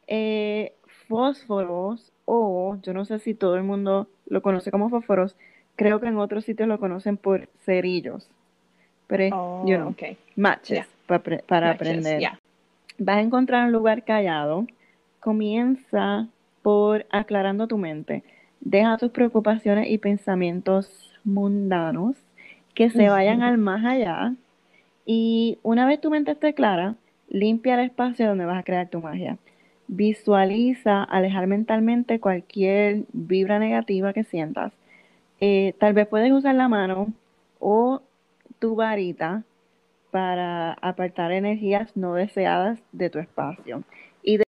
eh, fósforos o yo no sé si todo el mundo lo conoce como fósforos, creo que en otros sitios lo conocen por cerillos, pero Oh, you know, matches Yeah. para Matches, aprender. yeah. Vas a encontrar un lugar callado. Comienza por aclarando tu mente. Deja tus preocupaciones y pensamientos mundanos que se vayan al más allá. Y una vez tu mente esté clara, limpia el espacio donde vas a crear tu magia. Visualiza alejar mentalmente cualquier vibra negativa que sientas. Eh, tal vez puedes usar la mano o tu varita para apartar energías no deseadas de tu espacio y de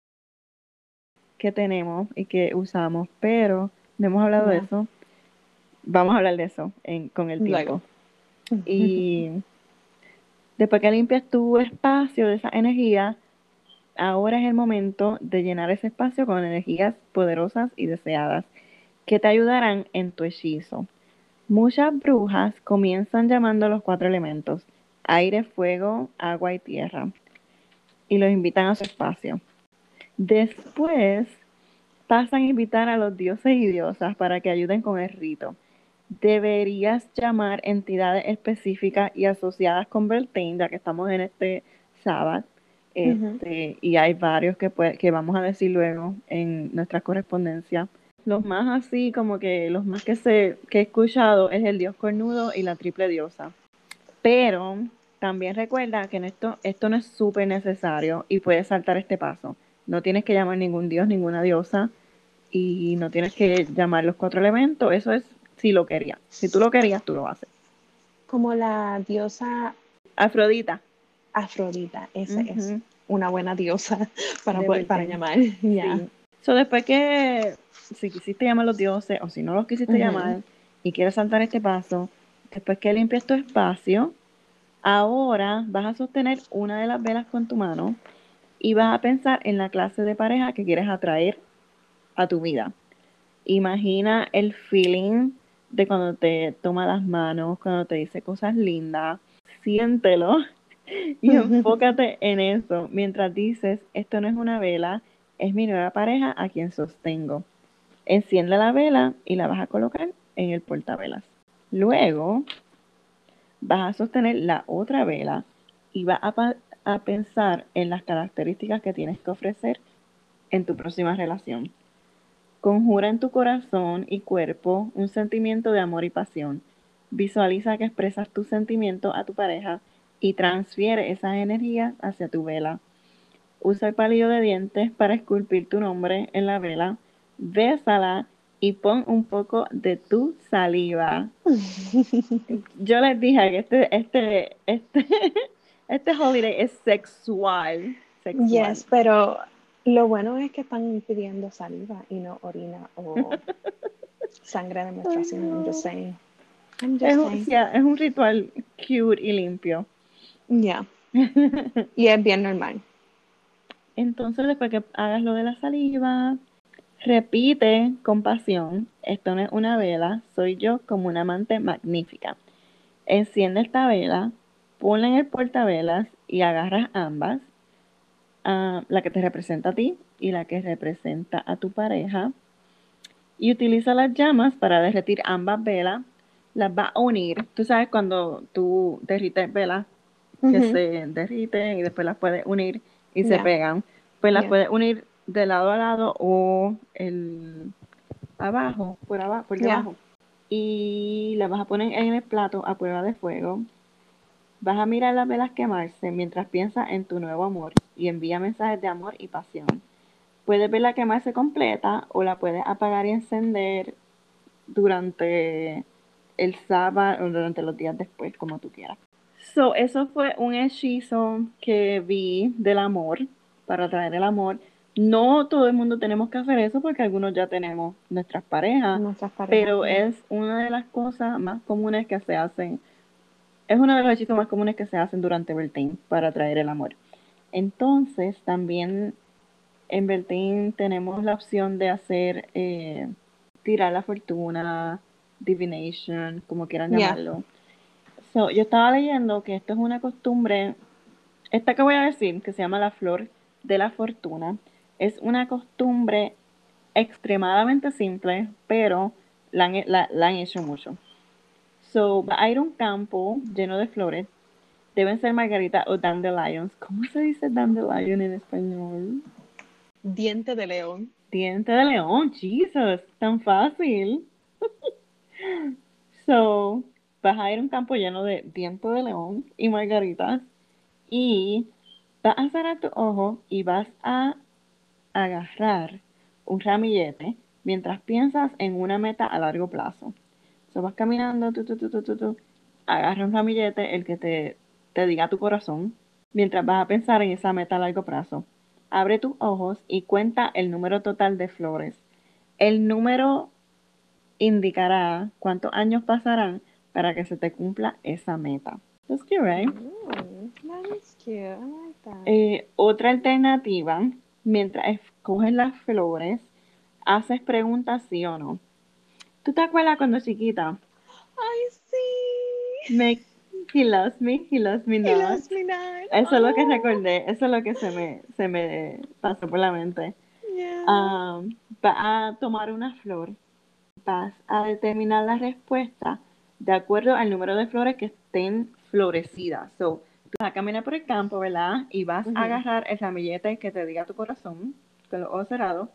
que tenemos y que usamos, pero no hemos hablado de eso. Vamos a hablar de eso en- con el tiempo. Luego. Y después que limpias tu espacio de esa energía, ahora es el momento de llenar ese espacio con energías poderosas y deseadas que te ayudarán en tu hechizo. Muchas brujas comienzan llamando a los cuatro elementos, aire, fuego, agua y tierra, y los invitan a su espacio. Después pasan a invitar a los dioses y diosas para que ayuden con el rito. Deberías llamar entidades específicas y asociadas con Beltane, ya que estamos en este sábado. Este, y hay varios que, que vamos a decir luego en nuestra correspondencia. Los más así, como que los más que, se, que he escuchado es el dios cornudo y la triple diosa. Pero también recuerda que en esto, esto no es súper necesario y puedes saltar este paso. No tienes que llamar ningún dios, ninguna diosa y no tienes que llamar los cuatro elementos. Eso es si lo querías. Si tú lo querías, tú lo haces. Como la diosa Afrodita. Afrodita, esa es una buena diosa para, poder- para llamar. Ya. Sí. So, después que, si quisiste llamar a los dioses o si no los quisiste llamar y quieres saltar este paso, después que limpies tu espacio, ahora vas a sostener una de las velas con tu mano y vas a pensar en la clase de pareja que quieres atraer a tu vida. Imagina el feeling de cuando te toma las manos, cuando te dice cosas lindas, siéntelo y enfócate en eso mientras dices, esto no es una vela, es mi nueva pareja a quien sostengo. Enciende la vela y la vas a colocar en el portavelas. Luego vas a sostener la otra vela y vas a, a pensar en las características que tienes que ofrecer en tu próxima relación. Conjura en tu corazón y cuerpo un sentimiento de amor y pasión. Visualiza que expresas tus sentimientos a tu pareja y transfiere esas energías hacia tu vela. Usa el palillo de dientes para esculpir tu nombre en la vela. Bésala y pon un poco de tu saliva. Yo les dije que este, este, este, este holiday es sexual. sexual. Yes, pero lo bueno es que están pidiendo saliva y no orina o sangre de menstruación. I'm just saying. I'm just Es un, saying. yeah, es un ritual cute y limpio. Yeah. Y es bien normal. Entonces, después que hagas lo de la saliva, repite con pasión, esto no es una vela, soy yo como una amante magnífica. Enciende esta vela, ponla en el portavelas y agarras ambas, ah, la que te representa a ti y la que representa a tu pareja, y utiliza las llamas para derretir ambas velas, las va a unir. Tú sabes cuando tú derrites velas que se derriten y después las puedes unir y se pegan. Pues las puedes unir de lado a lado o el abajo, por abajo, por Ya. debajo. Y las vas a poner en el plato a prueba de fuego. Vas a mirar las velas quemarse mientras piensas en tu nuevo amor y envía mensajes de amor y pasión. Puedes verla quemarse completa o la puedes apagar y encender durante el sábado o durante los días después, como tú quieras. So, eso fue un hechizo que vi del amor, para traer el amor. No todo el mundo tenemos que hacer eso porque algunos ya tenemos nuestras parejas, Nuestras parejas. pero es una de las cosas más comunes que se hacen, es uno de los hechizos más comunes que se hacen durante Beltane para traer el amor. Entonces, también en Beltane tenemos la opción de hacer eh, tirar la fortuna, divination, como quieran llamarlo. yo estaba leyendo que esto es una costumbre, esta que voy a decir, que se llama la flor de la fortuna, es una costumbre extremadamente simple, pero la han, hecho mucho. So, va a ir a un campo lleno de flores. Deben ser margarita o dandelions. ¿Cómo se dice dandelion en español? Diente de león. Diente de león, Jesus, tan fácil. so, vas a ir a un campo lleno de diente de león y margaritas y vas a cerrar tu ojo y vas a agarrar un ramillete mientras piensas en una meta a largo plazo. So, vas caminando, tu, tu, tu, agarra un ramillete, el que te, te diga tu corazón, mientras vas a pensar en esa meta a largo plazo. Abre tus ojos y cuenta el número total de flores. El número indicará cuántos años pasarán para que se te cumpla esa meta. That's cute, right? cute. Eh, otra alternativa, mientras escoges las flores, haces preguntas sí o no. ¿Tú te acuerdas cuando chiquita? Ay, sí. Me He loves me, he loves me not. He loves me not. Eso es lo que oh. recordé, eso es lo que se me, se me pasó por la mente. Um, vas a tomar una flor, vas a determinar la respuesta de acuerdo al número de flores que estén florecidas. So, vas a caminar por el campo, ¿verdad? Y vas a agarrar el ramillete que te diga tu corazón, con los ojos cerrados.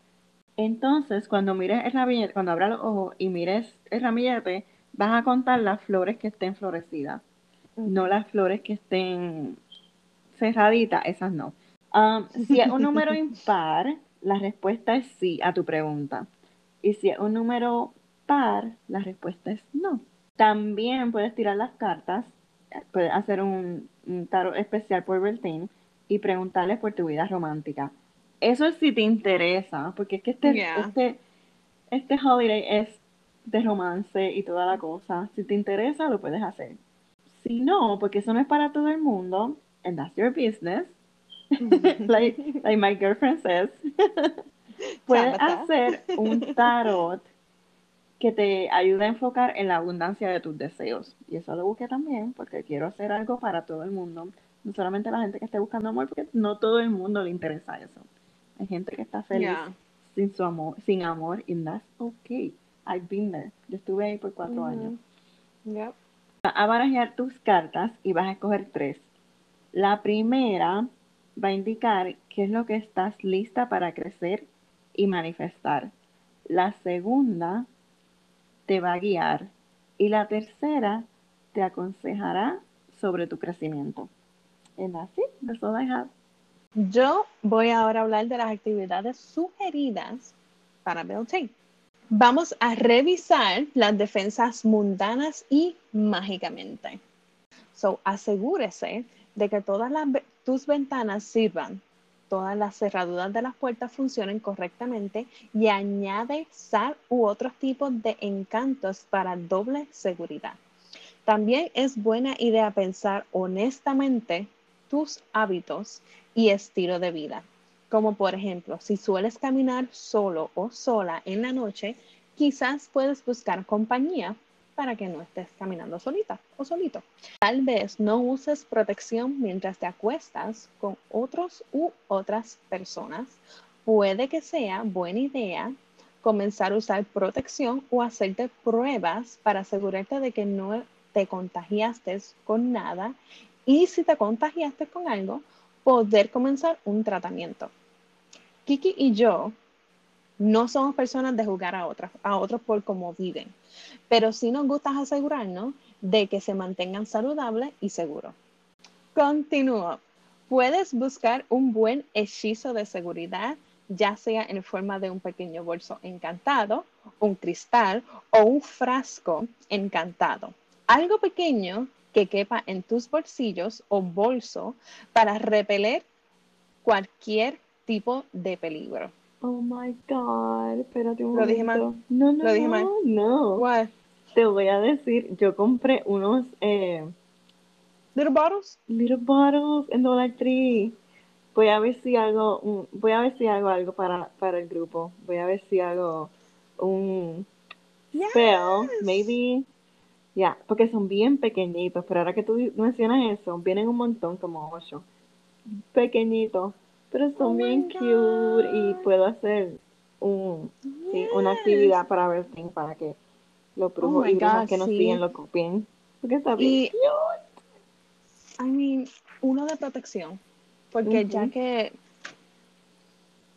Entonces, cuando mires el ramillete, cuando abras los ojos y mires el ramillete, vas a contar las flores que estén florecidas no las flores que estén cerraditas, esas no. Um, si es un número impar, la respuesta es sí a tu pregunta. Y si es un número par, la respuesta es no. También puedes tirar las cartas, puedes hacer un, tarot especial por Beltane y preguntarles por tu vida romántica. Eso es si te interesa, porque es que este, este, este holiday es de romance y toda la cosa. Si te interesa, lo puedes hacer. Si no, porque eso no es para todo el mundo, and that's your business, like, like my girlfriend says, puedes hacer un tarot que te ayude a enfocar en la abundancia de tus deseos. Y eso lo busqué también porque quiero hacer algo para todo el mundo. No solamente la gente que esté buscando amor, porque no todo el mundo le interesa eso. Hay gente que está feliz sin su amor, sin amor, y that's okay. I've been there. Yo estuve ahí por cuatro años. Yep a barajar tus cartas y vas a escoger tres. La primera va a indicar qué es lo que estás lista para crecer y manifestar. La segunda te va a guiar. Y la tercera te aconsejará sobre tu crecimiento. And that's it. That's all I have. Yo voy ahora a hablar de las actividades sugeridas para Beltane. Vamos a revisar las defensas mundanas y mágicamente. So, asegúrese de que todas tus ventanas sirvan, todas las cerraduras de las puertas funcionen correctamente y añade sal u otros tipos de encantos para doble seguridad. También es buena idea pensar honestamente tus hábitos y estilo de vida como por ejemplo, si sueles caminar solo o sola en la noche, quizás puedes buscar compañía para que no estés caminando solita o solito. Tal vez no uses protección mientras te acuestas con otros u otras personas. Puede que sea buena idea comenzar a usar protección o hacerte pruebas para asegurarte de que no te contagiaste con nada y si te contagiaste con algo, poder comenzar un tratamiento. Kiki y yo no somos personas de jugar a, a otros por cómo viven, pero sí nos gusta asegurarnos de que se mantengan saludables y seguros. Continúo. Puedes buscar un buen hechizo de seguridad, ya sea en forma de un pequeño bolso encantado, un cristal o un frasco encantado. Algo pequeño que quepa en tus bolsillos o bolso para repeler cualquier tipo de peligro. Oh my god, espérate un Lo dije mal. No, no, Lo dije mal. No. What? Te voy a decir, yo compré unos eh, little bottles. Little bottles en Dollar Tree. Voy a ver si hago un, voy a ver si hago algo para, para el grupo. Voy a ver si hago un spell, Yes. maybe. Ya, porque son bien pequeñitos, pero ahora que tú mencionas eso, vienen un montón, como ocho. Pequeñitos, pero son Oh bien cute y puedo hacer un, sí, una actividad para Bertín para que los brujos my y brujas que nos sí. siguen lo copien. Porque está bien Y- cute. I mean, uno de protección. Porque ya que.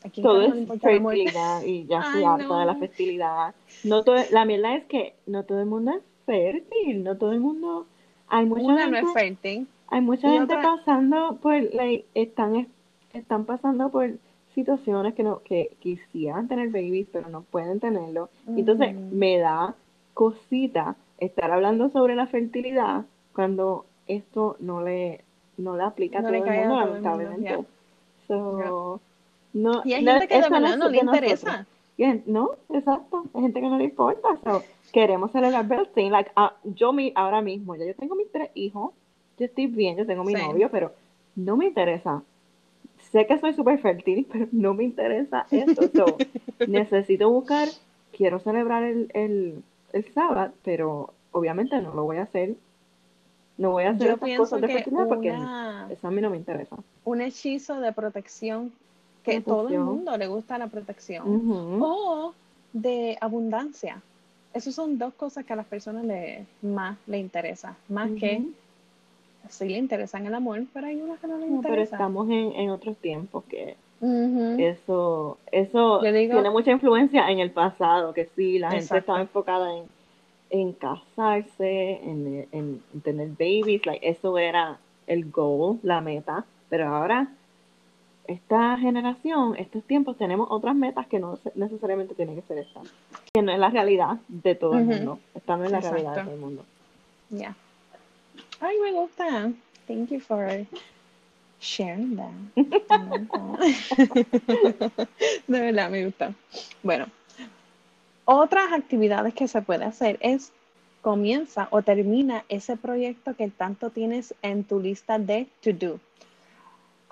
Aquí Todo es fertilidad y ya estoy harta de la no. fertilidad. No todo, la mierda es que no todo el mundo es fértil, no todo el mundo. Hay mucha Una no gente, es fértil. hay mucha y gente otra- pasando por, like, están, están pasando por situaciones que no, que quisieran tener babies, pero no pueden tenerlo. Entonces me da cosita estar hablando sobre la fertilidad cuando esto no le, no le aplica No a le todo todo el mundo, lamentablemente. So, no, Y hay no- gente que de no verdad no le interesa. No, exacto. Hay gente que no le importa. So, queremos celebrar birthday. Like, ah, yo mi, ahora mismo, ya yo tengo mis tres hijos. Yo estoy bien, yo tengo mi Same. novio, pero no me interesa. Sé que soy súper fértil, pero no me interesa esto. So, necesito buscar, quiero celebrar el, el, el sábado, pero obviamente no lo voy a hacer. No voy a hacer Yo estas cosas de fertilidad porque eso a mí no me interesa. un hechizo de protección que todo el mundo le gusta la protección o de abundancia. Esas son dos cosas que a las personas le, más le interesa, más que sí le interesan el amor, pero hay unas que no les No, pero estamos en, en otros tiempos que eso, eso digo- tiene mucha influencia en el pasado, que sí, la gente estaba enfocada en, en casarse, en, en- en tener babies, like, eso era el goal, la meta, pero ahora esta generación, estos tiempos, tenemos otras metas que no necesariamente tienen que ser esta, que no es la realidad de todo el mundo, esta no es la realidad de todo el mundo. Yeah. Ay, me gusta. Thank you for sharing that. De verdad, me gusta. Bueno, otras actividades que se puede hacer es comienza o termina ese proyecto que tanto tienes en tu lista de to do.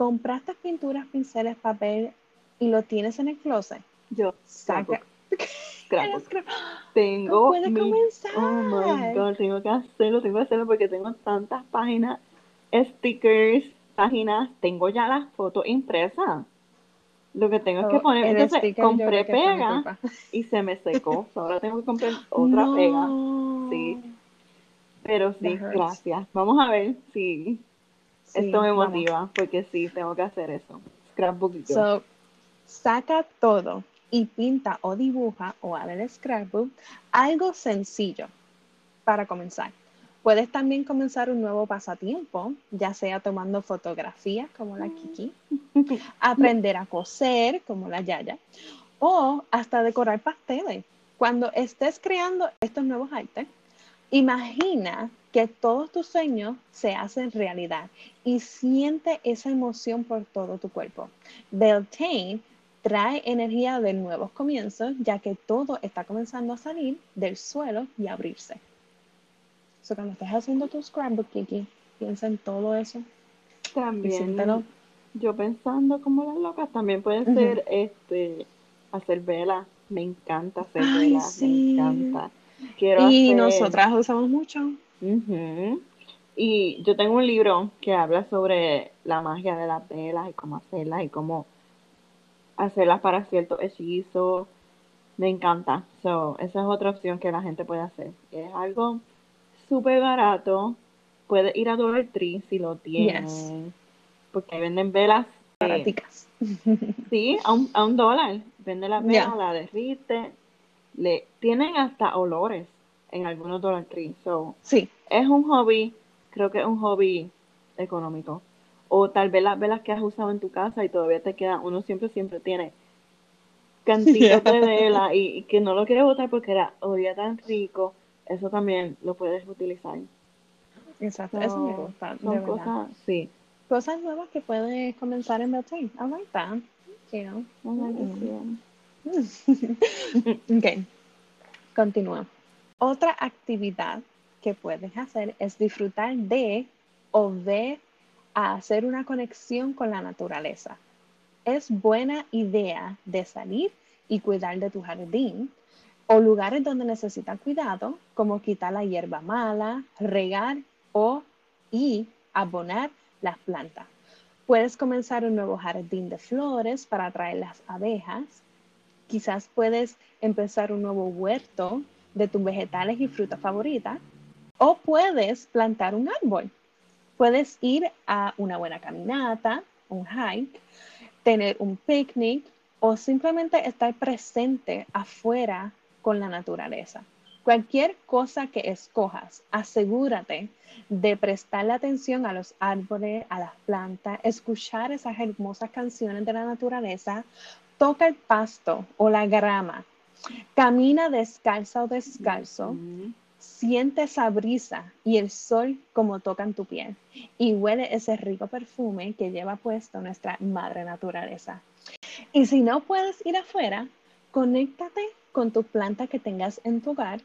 Compraste pinturas, pinceles, papel y lo tienes en el closet. Yo, Saca. No Tengo puedes mi comenzar. Oh my god, tengo que hacerlo, tengo que hacerlo porque tengo tantas páginas, stickers, páginas, tengo ya las fotos impresas. Lo que tengo es que Oh, poner, entonces compré pega y se me secó, ahora tengo que comprar otra No. pega, sí. pero sí, gracias. Vamos a ver si Sí, esto me vamos. motiva, porque sí, tengo que hacer eso. Scrapbook y yo. So, saca todo y pinta o dibuja o abre el scrapbook algo sencillo para comenzar. Puedes también comenzar un nuevo pasatiempo, ya sea tomando fotografías como la Kiki, aprender a coser como la Yaya o hasta decorar pasteles. Cuando estés creando estos nuevos artes, imagina que todos tus sueños se hacen realidad y siente esa emoción por todo tu cuerpo. Beltane trae energía de nuevos comienzos, ya que todo está comenzando a salir del suelo y abrirse. So, cuando estés haciendo tu scrapbook, Kiki, piensa en todo eso También, yo pensando como las locas, también puede ser este hacer velas. Me encanta hacer velas, sí. me encanta. Quiero Y hacer- nosotras usamos mucho. Ujú. Y yo tengo un libro que habla sobre la magia de las velas y cómo hacerlas y cómo hacerlas para ciertos hechizos. Me encanta. So, esa es otra opción que la gente puede hacer. Es algo súper barato. Puedes ir a Dollar Tree si lo tienen. Yes. Porque ahí venden velas. eh, Baraticas. Sí, a un, a un dólar. Vende la vela, la derrite. Le, tienen hasta olores en algunos Dollar Tree. So, Sí, es un hobby, creo que es un hobby económico. O tal vez las velas que has usado en tu casa y todavía te quedan, uno siempre, siempre tiene cantitos de vela y, y que no lo quieres botar porque era olía tan rico. Eso también lo puedes utilizar. exacto. Eso me gusta, de son verdad. cosas, sí. Cosas nuevas que puedes comenzar en Beltane. I like that. You que Mm. Ok, continúa. Otra actividad que puedes hacer es disfrutar de o ver a hacer una conexión con la naturaleza. Es buena idea de salir y cuidar de tu jardín o lugares donde necesita cuidado, como quitar la hierba mala, regar o y abonar las plantas. Puedes comenzar un nuevo jardín de flores para atraer las abejas. Quizás puedes empezar un nuevo huerto de tus vegetales y frutas favoritas. O puedes plantar un árbol. Puedes ir a una buena caminata, un hike, tener un picnic o simplemente estar presente afuera con la naturaleza. Cualquier cosa que escojas, asegúrate de prestarle atención a los árboles, a las plantas, escuchar esas hermosas canciones de la naturaleza, toca el pasto o la grama, camina descalza o descalzo, siente esa brisa y el sol como tocan tu piel y huele ese rico perfume que lleva puesto nuestra madre naturaleza. Y si no puedes ir afuera, conéctate con tu planta que tengas en tu hogar,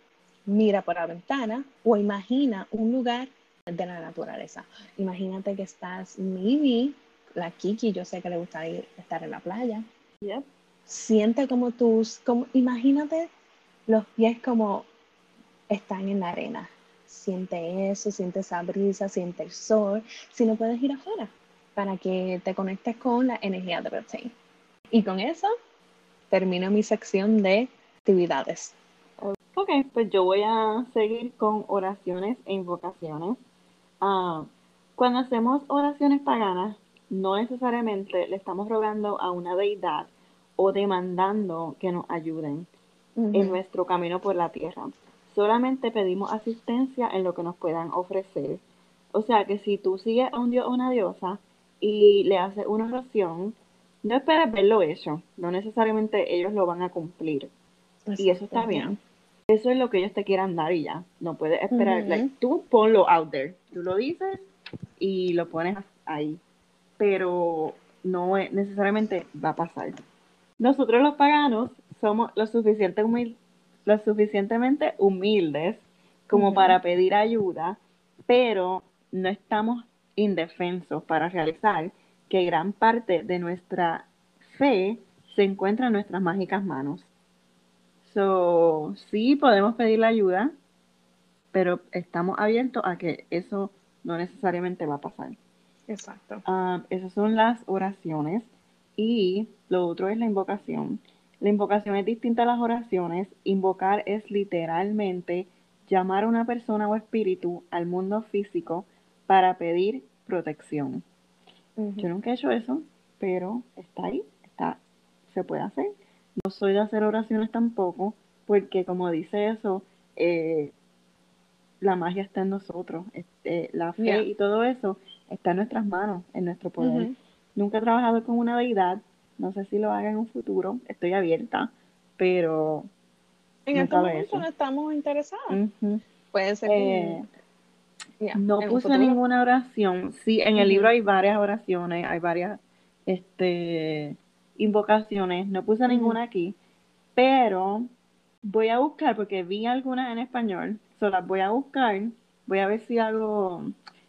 mira por la ventana o imagina un lugar de la naturaleza. Imagínate que estás, maybe, la Kiki, yo sé que le gusta ir, estar en la playa. Siente como tus, como, imagínate los pies como están en la arena. Siente eso, siente esa brisa, siente el sol. Si no puedes ir afuera, para que te conectes con la energía de Beltane. Y con eso termino mi sección de actividades. Ok, pues yo voy a seguir con oraciones e invocaciones. Ah, cuando hacemos oraciones paganas, no necesariamente le estamos rogando a una deidad o demandando que nos ayuden en nuestro camino por la tierra. Solamente pedimos asistencia en lo que nos puedan ofrecer. O sea que si tú sigues a un dios o una diosa y le haces una oración, no esperes verlo hecho. No necesariamente ellos lo van a cumplir. Y eso está bien. Eso es lo que ellos te quieran dar y ya. No puedes esperar. tú ponlo out there. Tú lo dices y lo pones ahí. Pero no necesariamente va a pasar. Nosotros los paganos somos lo, suficiente lo suficientemente humildes como para pedir ayuda, pero no estamos indefensos para realizar que gran parte de nuestra fe se encuentra en nuestras mágicas manos. So, sí podemos pedir la ayuda, pero estamos abiertos a que eso no necesariamente va a pasar. Exacto. Ah, esas son las oraciones y lo otro es la invocación. La invocación es distinta a las oraciones. Invocar es literalmente llamar a una persona o espíritu al mundo físico para pedir protección. Yo nunca he hecho eso, pero está ahí, está, se puede hacer. No soy de hacer oraciones tampoco, porque como dice eso, eh, la magia está en nosotros, este, la fe y todo eso está en nuestras manos, en nuestro poder. Nunca he trabajado con una deidad, no sé si lo haga en un futuro, estoy abierta, pero en este momento no estamos interesados. Puede ser que eh, no puse ninguna oración. Sí, en el libro hay varias oraciones, hay varias este, invocaciones. No puse ninguna aquí, pero voy a buscar porque vi algunas en español. So las voy a buscar. Voy a ver si hago.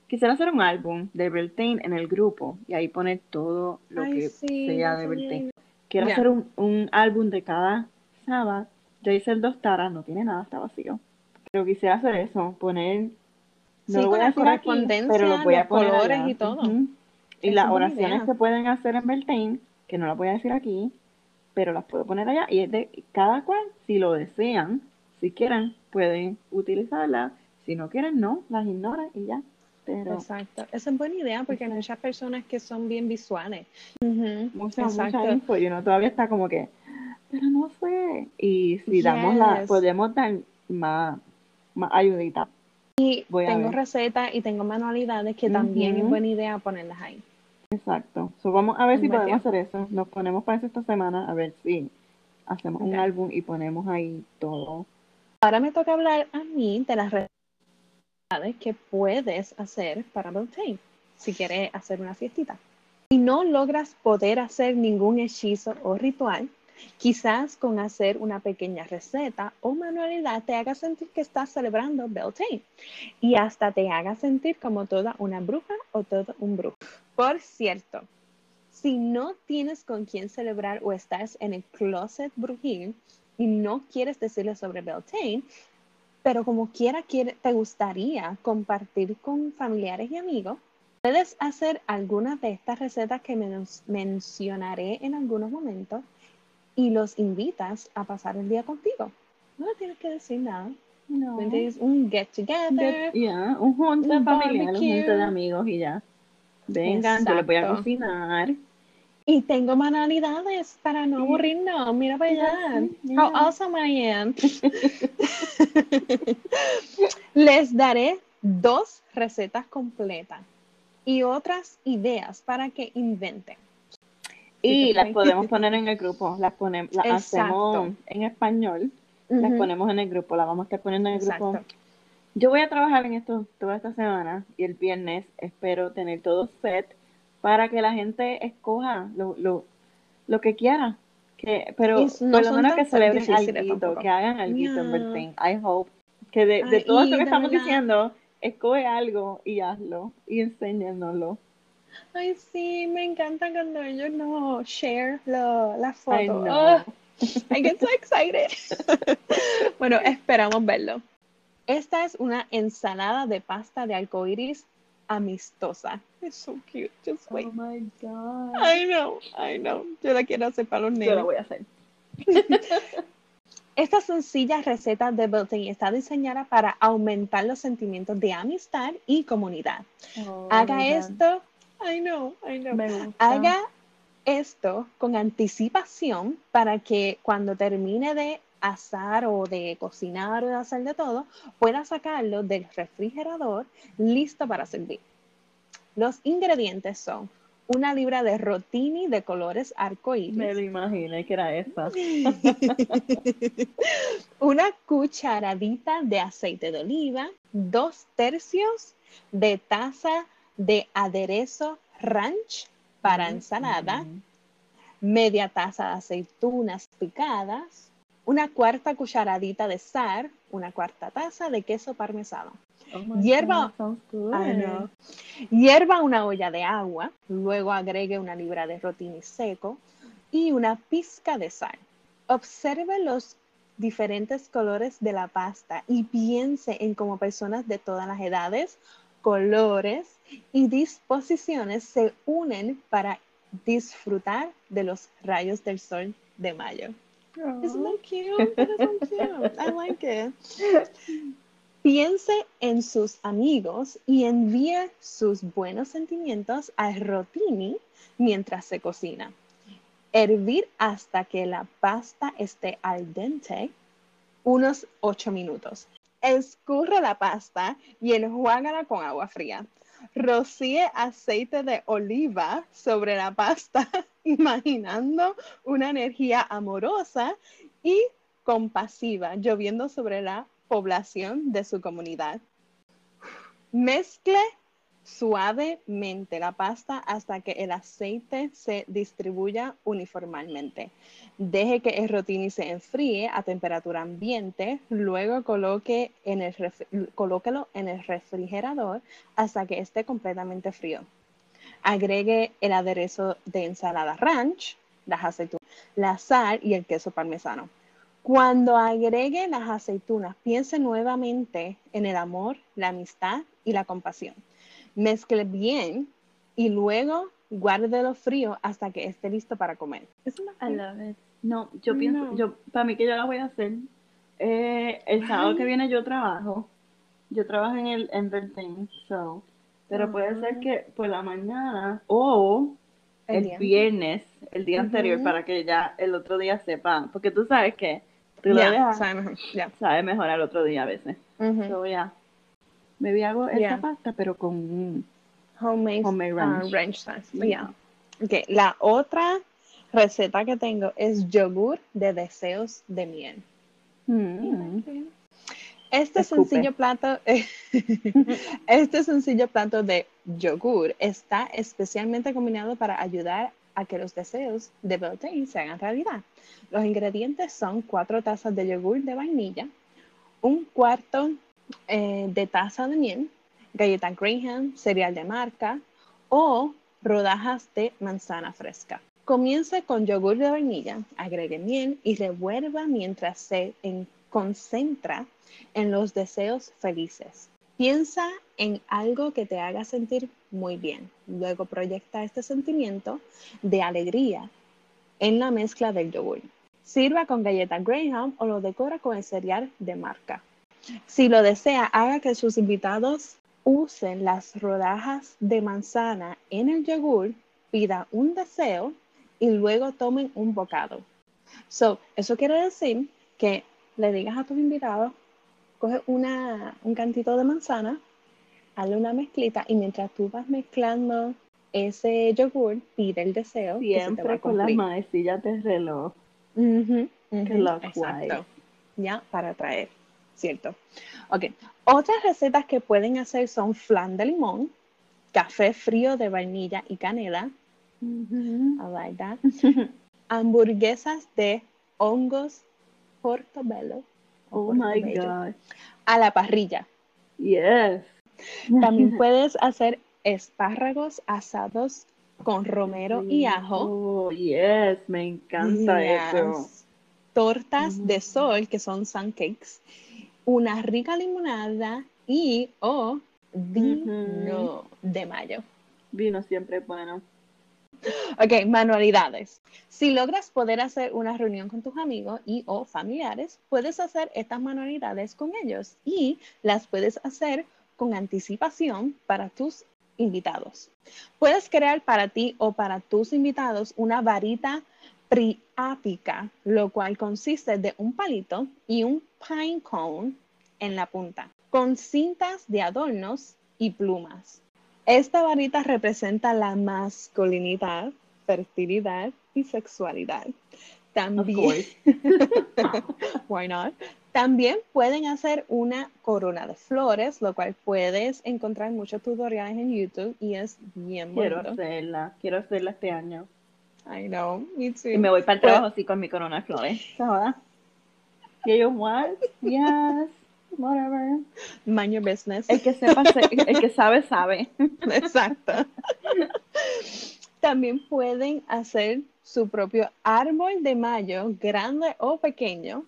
Quisiera hacer un álbum de Beltane en el grupo y ahí poner todo lo que sea de Beltane. Quiero hacer un, un, álbum de cada sábado. Yo hice el dos taras, no tiene nada, está vacío. Pero quisiera hacer eso, poner no lo voy a hacer aquí, pero lo voy a poner colores y todo. Y las oraciones que pueden hacer en Beltane, que no las voy a decir aquí, pero las puedo poner allá. Y es de cada cual, si lo desean, si quieren, pueden utilizarlas. Si no quieren, no, las ignoran y ya. Pero... Exacto. Esa es buena idea porque hay muchas personas que son bien visuales. mucha, mucha info y uno todavía está como que, pero no sé. Y si damos la, podemos dar más, más ayudita. Y tengo recetas y tengo manualidades que también es buena idea ponerlas ahí. Exacto. So, vamos a ver si podemos hacer eso. Nos ponemos para eso esta semana a ver si hacemos un álbum y ponemos ahí todo. Ahora me toca hablar a mí de las recetas que puedes hacer para Beltane si quieres hacer una fiestita. Si no logras poder hacer ningún hechizo o ritual, Quizás con hacer una pequeña receta o manualidad te haga sentir que estás celebrando Beltane y hasta te haga sentir como toda una bruja o todo un brujo. Por cierto, si no tienes con quién celebrar o estás en el closet brujil y no quieres decirle sobre Beltane, pero como quiera te gustaría compartir con familiares y amigos, puedes hacer algunas de estas recetas que mencionaré en algunos momentos y los invitas a pasar el día contigo. No tienes que decir nada. No. Un get together. Ya, un junta familiar, un junta de amigos y ya. Vengan, yo les voy a cocinar. Y tengo manualidades para no aburrirnos. Mira para allá. How awesome I am. Les daré dos recetas completas y otras ideas para que inventen. Y las podemos poner en el grupo, las ponemos, las hacemos en español, las ponemos en el grupo, las vamos a estar poniendo en el grupo. Yo voy a trabajar en esto toda esta semana y el viernes espero tener todo set para que la gente escoja lo, lo, lo que quiera. Que, pero por lo menos que celebren algo, que hagan algo yeah. I hope que de, de todo esto que estamos diciendo, escoge algo y hazlo y enséñanoslo. Ay, sí, me encanta cuando ellos no share la foto. I, know. I get so excited. bueno, esperamos verlo. Esta es una ensalada de pasta de arcoíris amistosa. It's so cute. Just wait. Oh my god. I know, I know. Yo la quiero hacer para los niños. Yo la voy a hacer. Esta sencilla receta de Beltane está diseñada para aumentar los sentimientos de amistad y comunidad. Oh, Haga esto I know, I know. Haga esto con anticipación para que cuando termine de asar o de cocinar o de hacer de todo, pueda sacarlo del refrigerador listo para servir. Los ingredientes son una libra de rotini de colores arcoíris. Me lo imaginé que era esta. una cucharadita de aceite de oliva, dos tercios de taza de aderezo ranch para ensalada, media taza de aceitunas picadas, una cuarta cucharadita de sal, una cuarta taza de queso parmesano. Oh hierba, hierba una olla de agua, luego agregue una libra de rotini seco y una pizca de sal. Observe los diferentes colores de la pasta y piense en cómo personas de todas las edades colores y disposiciones se unen para disfrutar de los rayos del sol de mayo. Isn't that cute? cute. I like it. Piense en sus amigos y envíe sus buenos sentimientos a Rotini mientras se cocina. Hervir hasta que la pasta esté al dente unos 8 minutos. Escurre la pasta y enjuágala con agua fría. Rocíe aceite de oliva sobre la pasta, imaginando una energía amorosa y compasiva lloviendo sobre la población de su comunidad. Mezcle suavemente la pasta hasta que el aceite se distribuya uniformemente. Deje que el rotini se enfríe a temperatura ambiente, luego coloque en el colóquelo en el refrigerador hasta que esté completamente frío. Agregue el aderezo de ensalada ranch, las aceitunas, la sal y el queso parmesano. Cuando agregue las aceitunas, piense nuevamente en el amor, la amistad y la compasión mezcle bien y luego guárdelo frío hasta que esté listo para comer. Es una No, yo pienso, yo, para mí que yo la voy a hacer. Eh, el sábado que viene yo trabajo. Yo trabajo en el entertainment show. Pero puede ser que por la mañana o el, viernes, el día anterior, para que ya el otro día sepa. Porque tú sabes que tú lo dejas, sabe mejor, sabe mejor al otro día a veces. Ya Maybe hago esta pasta, pero con homemade, homemade uh, ranch. sauce. Yeah. Okay. La otra receta que tengo es yogur de deseos de miel. Mm. Este sencillo plato, este sencillo plato de yogur está especialmente combinado para ayudar a que los deseos de Beltane se hagan realidad. Los ingredientes son cuatro tazas de yogur de vainilla, un cuarto eh, de taza de miel, galleta Graham, cereal de marca o rodajas de manzana fresca. Comience con yogur de vainilla, agregue miel y revuelva mientras se concentra en los deseos felices. Piensa en algo que te haga sentir muy bien. Luego proyecta este sentimiento de alegría en la mezcla del yogur. Sirva con galleta Graham o lo decora con el cereal de marca. Si lo desea, haga que sus invitados usen las rodajas de manzana en el yogur, pida un deseo y luego tomen un bocado. So, eso quiere decir que le digas a tus invitados, coge una, un cantito de manzana, hazle una mezclita y mientras tú vas mezclando ese yogur, pide el deseo. Siempre con las maecillas de reloj. Exacto. Ya, para traer, ¿cierto? Ok, otras recetas que pueden hacer son flan de limón, café frío de vainilla y canela. I like that. Hamburguesas de hongos portobello. Oh my God. A la parrilla. Yes. También puedes hacer espárragos asados con romero y ajo. Oh, yes, me encanta eso. Tortas de sol, que son sun cakes. Una rica limonada y o vino de mayo. Vino siempre bueno. Ok, manualidades. Si logras poder hacer una reunión con tus amigos y o familiares, puedes hacer estas manualidades con ellos y las puedes hacer con anticipación para tus invitados. Puedes crear para ti o para tus invitados una varita priápica, lo cual consiste de un palito y un pine cone en la punta, con cintas de adornos y plumas. Esta varita representa la masculinidad, fertilidad y sexualidad. También, why not? También pueden hacer una corona de flores, lo cual puedes encontrar muchos tutoriales en YouTube y es bien bueno. Quiero hacerla, quiero hacerla este año. I know, me too. Y me voy para el trabajo así con mi corona de flores. ¿Sabes? Y ellos, what? Yes whatever. Mind your business. El que sepa, el que sabe, sabe. Exacto. También pueden hacer su propio árbol de mayo, grande o pequeño.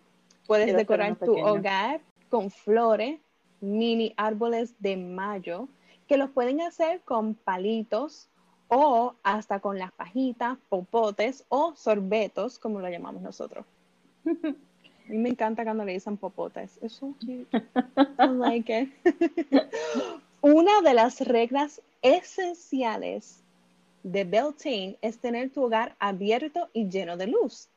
Puedes decorar tu hogar con flores, mini árboles de mayo, que los pueden hacer con palitos o hasta con las pajitas, popotes o sorbetos, como lo llamamos nosotros. A mí me encanta cuando le dicen popotes. Es so cute. I like it. Una de las reglas esenciales de Beltane es tener tu hogar abierto y lleno de luz.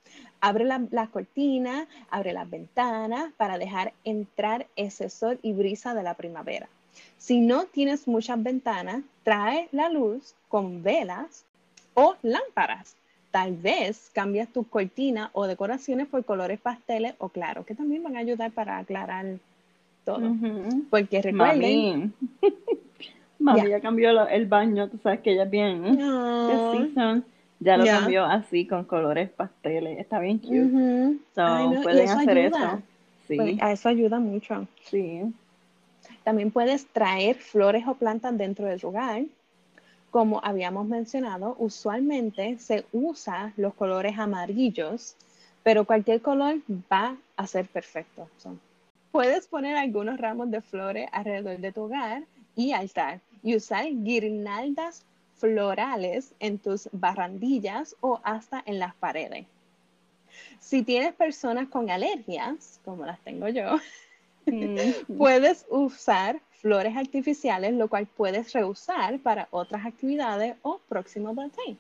Abre la, la, cortina, abre las ventanas para dejar entrar ese sol y brisa de la primavera. Si no tienes muchas ventanas, trae la luz con velas o lámparas tal vez cambias tu cortina o decoraciones por colores pasteles o claros, que también van a ayudar para aclarar todo. Porque recuerden... Mami, ya cambió el baño, tú sabes que ella es bien. ¿eh? ya lo cambió así con colores pasteles. Está bien cute. pueden hacer eso. Sí. Pues, a eso ayuda mucho. Sí. También puedes traer flores o plantas dentro del hogar como habíamos mencionado, usualmente se usa los colores amarillos, pero cualquier color va a ser perfecto. puedes poner algunos ramos de flores alrededor de tu hogar y altar y usar guirnaldas florales en tus barrandillas o hasta en las paredes. Si tienes personas con alergias, como las tengo yo, mm. puedes usar flores artificiales, lo cual puedes reusar para otras actividades o próximo birthday.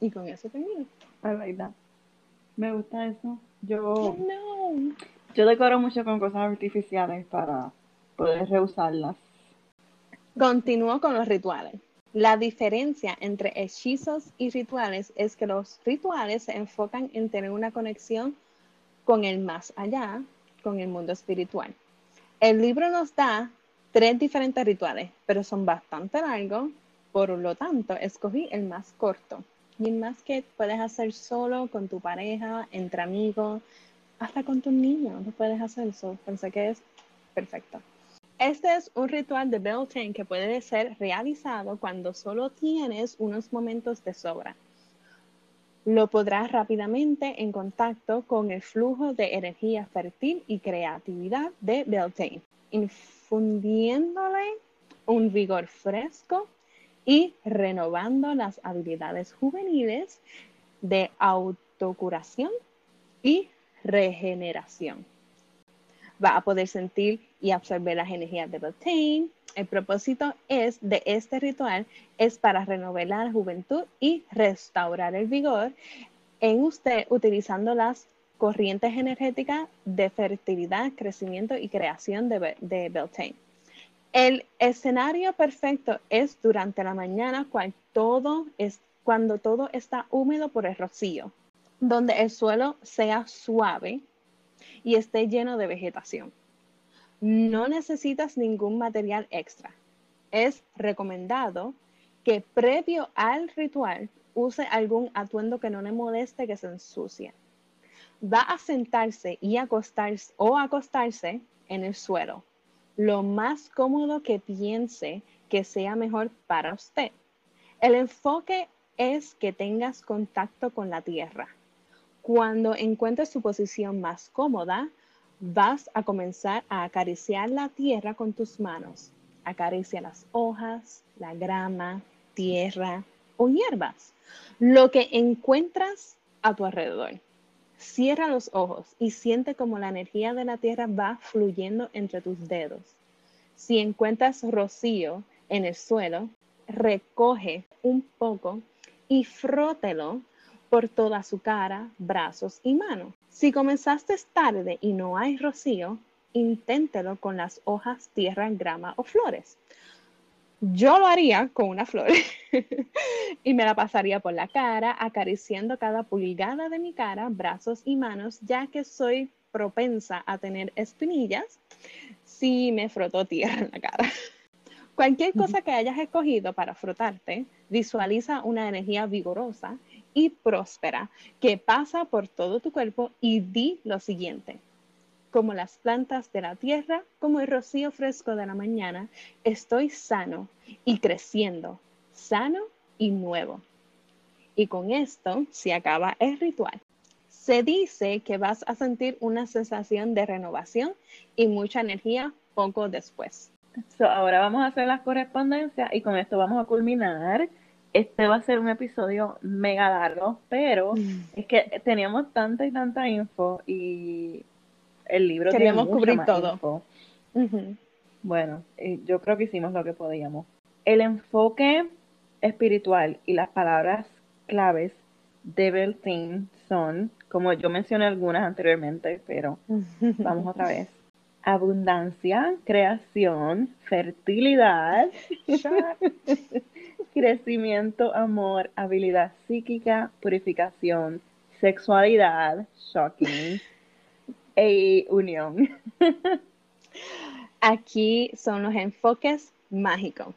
Y con eso termino. I like Me gusta eso. Yo, yo decoro mucho con cosas artificiales para poder reusarlas. Continúo con los rituales. La diferencia entre hechizos y rituales es que los rituales se enfocan en tener una conexión con el más allá, con el mundo espiritual. El libro nos da tres diferentes rituales, pero son bastante largos, por lo tanto, escogí el más corto. Y más que puedes hacer solo, con tu pareja, entre amigos, hasta con tus niños, lo puedes hacer eso. Pensé que es perfecto. Este es un ritual de Beltane que puede ser realizado cuando solo tienes unos momentos de sobra. Lo podrás rápidamente en contacto con el flujo de energía fértil y creatividad de Beltane, infundiéndole un vigor fresco y renovando las habilidades juveniles de autocuración y regeneración. Va a poder sentir y absorber las energías de Beltane. El propósito es de este ritual es para renovar la juventud y restaurar el vigor en usted utilizando las corrientes energéticas de fertilidad, crecimiento y creación de, de Beltane. El escenario perfecto es durante la mañana todo, es, cuando todo está húmedo por el rocío, donde el suelo sea suave y esté lleno de vegetación. No necesitas ningún material extra. Es recomendado que previo al ritual use algún atuendo que no le moleste que se ensucie. Va a sentarse y acostarse o acostarse en el suelo lo más cómodo que piense que sea mejor para usted. El enfoque es que tengas contacto con la tierra. Cuando encuentres tu posición más cómoda, vas a comenzar a acariciar la tierra con tus manos. Acaricia las hojas, la grama, tierra o hierbas. Lo que encuentras a tu alrededor. Cierra los ojos y siente como la energía de la tierra va fluyendo entre tus dedos. Si encuentras rocío en el suelo, recoge un poco y frótelo por toda su cara, brazos y manos. Si comenzaste tarde y no hay rocío, inténtelo con las hojas, tierra, grama o flores. Yo lo haría con una flor y me la pasaría por la cara, acariciando cada pulgada de mi cara, brazos y manos, ya que soy propensa a tener espinillas si me frotó tierra en la cara. Cualquier cosa que hayas escogido para frotarte, visualiza una energía vigorosa y próspera que pasa por todo tu cuerpo y di lo siguiente como las plantas de la tierra, como el rocío fresco de la mañana, estoy sano y creciendo, sano y nuevo. Y con esto se acaba el ritual. Se dice que vas a sentir una sensación de renovación y mucha energía poco después. ahora vamos a hacer las correspondencias y con esto vamos a culminar. Este va a ser un episodio mega largo, pero mm. es que teníamos tanta y tanta info y el libro Queríamos cubrir todo. Bueno, eh, yo creo que hicimos lo que podíamos. El enfoque espiritual y las palabras claves de Beltane son, como yo mencioné algunas anteriormente, pero vamos otra vez. Abundancia, creación, fertilidad, crecimiento, amor, habilidad psíquica, purificación, sexualidad, shocking, e unión. Aquí son los enfoques mágicos.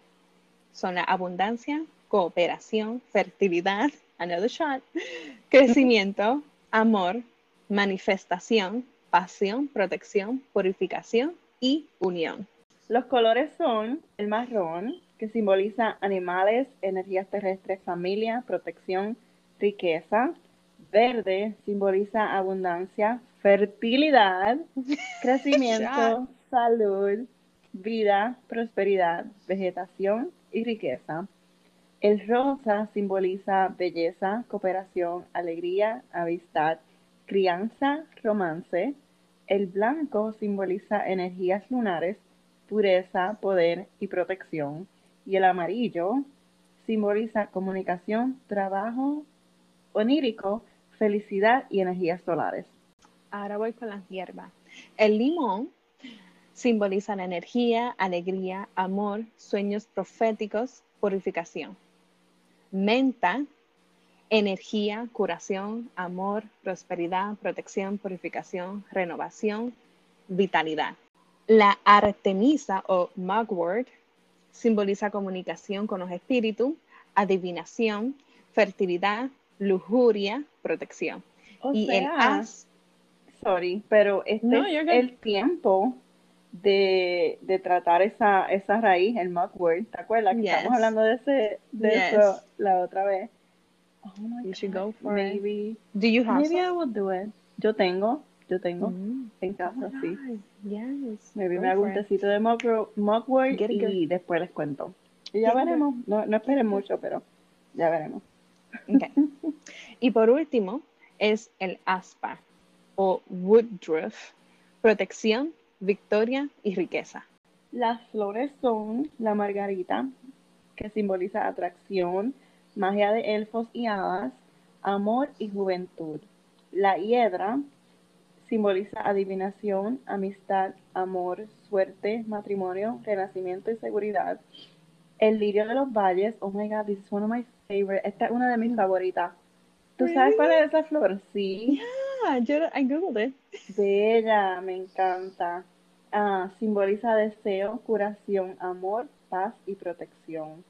Son la abundancia, cooperación, fertilidad, another shot, crecimiento, amor, manifestación, pasión, protección, purificación y unión. Los colores son el marrón, que simboliza animales, energías terrestres, familia, protección, riqueza. Verde simboliza abundancia, fertilidad, crecimiento, salud, vida, prosperidad, vegetación y riqueza. El rosa simboliza belleza, cooperación, alegría, amistad, crianza, romance. El blanco simboliza energías lunares, pureza, poder y protección. Y el amarillo simboliza comunicación, trabajo onírico, felicidad y energías solares. Ahora voy con las hierbas. El limón simboliza la energía, alegría, amor, sueños proféticos, purificación. Menta, energía, curación, amor, prosperidad, protección, purificación, renovación, vitalidad. La artemisa o mugwort simboliza comunicación con los espíritus, adivinación, fertilidad, lujuria, protección. O y el as, sorry, pero este No, es el tiempo de, de tratar esa, esa raíz, el mugwort. ¿Te acuerdas que Yes. estamos hablando de, ese, de Yes. eso la otra vez? Oh my You should go for it. maybe, do you have maybe I will do it. Yo tengo, yo tengo Mm. en casa, sí. Yes. Maybe go me hago un it. tecito de mugwort, y después les cuento. Y ya Get veremos. No, no esperen mucho, pero ya veremos. Y por último es el aspa o woodruff, protección, victoria y riqueza. Las flores son la margarita, que simboliza atracción, magia de elfos y hadas, amor y juventud. La hiedra simboliza adivinación, amistad, amor, suerte, matrimonio, renacimiento y seguridad. El lirio de los valles, oh my god, this is one of my favorites. Esta es una de mis favoritas. ¿Tú sabes cuál es esa flor? Sí. Ah, yo I googled it. Bella, me encanta. Ah, simboliza deseo, curación, amor, paz y protección.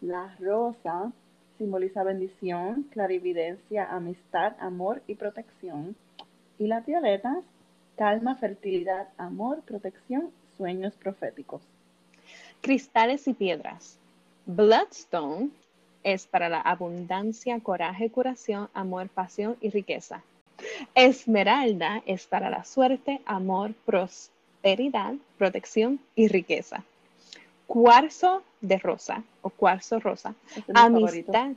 La rosa simboliza bendición, clarividencia, amistad, amor y protección. Y las violetas, calma, fertilidad, amor, protección, sueños proféticos. Cristales y piedras. Bloodstone es para la abundancia, coraje, curación, amor, pasión y riqueza. Esmeralda es para la suerte, amor, prosperidad, protección y riqueza. Cuarzo de rosa o cuarzo rosa, Ese es amistad.